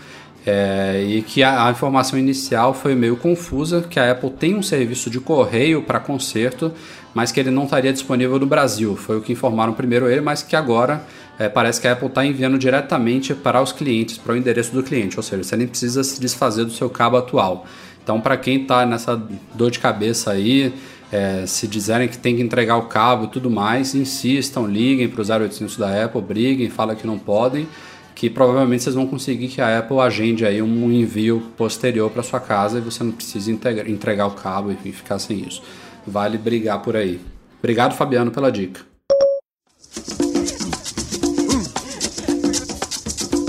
É, e que a, a, informação inicial foi meio confusa, que a Apple tem um serviço de correio para conserto, mas que ele não estaria disponível no Brasil. Foi o que informaram primeiro ele, mas que agora é, parece que a Apple está enviando diretamente para os clientes, para o endereço do cliente, ou seja, você nem precisa se desfazer do seu cabo atual. Então, para quem está nessa dor de cabeça aí, é, se dizerem que tem que entregar o cabo e tudo mais, insistam, liguem para o 0800 da Apple, briguem, falem que não podem que provavelmente vocês vão conseguir que a Apple agende aí um envio posterior para sua casa e você não precisa entregar o cabo e ficar sem isso. Vale brigar por aí. Obrigado, Fabiano, pela dica.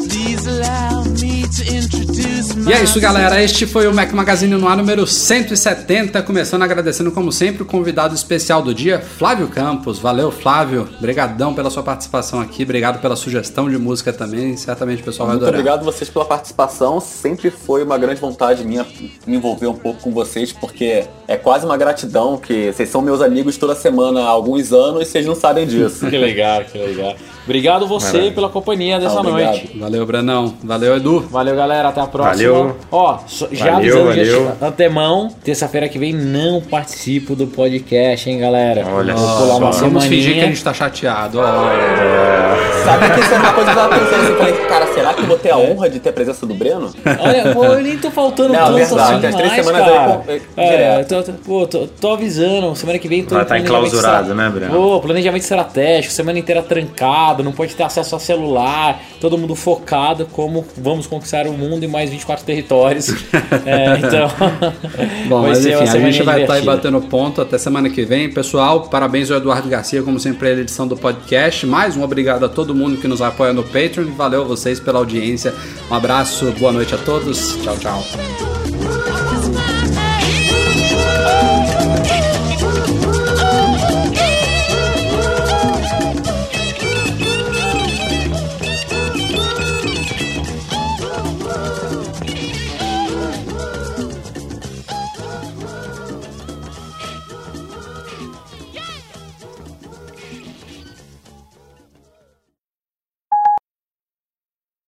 Please allow e é isso, galera. Este foi o Mac Magazine no ar número 170. Começando agradecendo, como sempre, o convidado especial do dia, Flávio Campos. Valeu, Flávio. Obrigadão pela sua participação aqui. Obrigado pela sugestão de música também. Certamente o pessoal Muito vai adorar. Muito obrigado vocês pela participação. Sempre foi uma grande vontade minha me envolver um pouco com vocês, porque é quase uma gratidão que vocês são meus amigos toda semana há alguns anos e vocês não sabem disso. (laughs) que legal, que legal. Obrigado você Valeu. pela companhia dessa ah, noite. Valeu, Brenão. Valeu, Edu. Valeu, galera. Até a próxima. Valeu. Ó, já valeu, avisando de antemão, terça-feira que vem não participo do podcast, hein, galera. Olha só. Vamos fingir que a gente tá chateado. Ó. É. Sabe que isso é uma coisa que eu tava pensando assim, falei, cara, será que eu vou ter a honra de ter a presença do Breno? Olha, pô, eu nem tô faltando não, tanto verdade, assim mais, três semanas cara. Aí, é, tô, tô, pô, tô, tô, avisando, semana que vem tô Vai estar tá enclausurado, né, Breno? Pô, planejamento estratégico, semana inteira trancado, não pode ter acesso a celular, todo mundo focado como vamos vamos conquistar o mundo e mais 24 territórios. (laughs) é, então. (laughs) Bom, mas enfim, a gente vai tá estar batendo ponto até semana que vem. Pessoal, parabéns ao Eduardo Garcia, como sempre, pela edição do podcast. Mais um obrigado a todo mundo que nos apoia no Patreon. Valeu a vocês pela audiência. Um abraço, boa noite a todos. Tchau, tchau.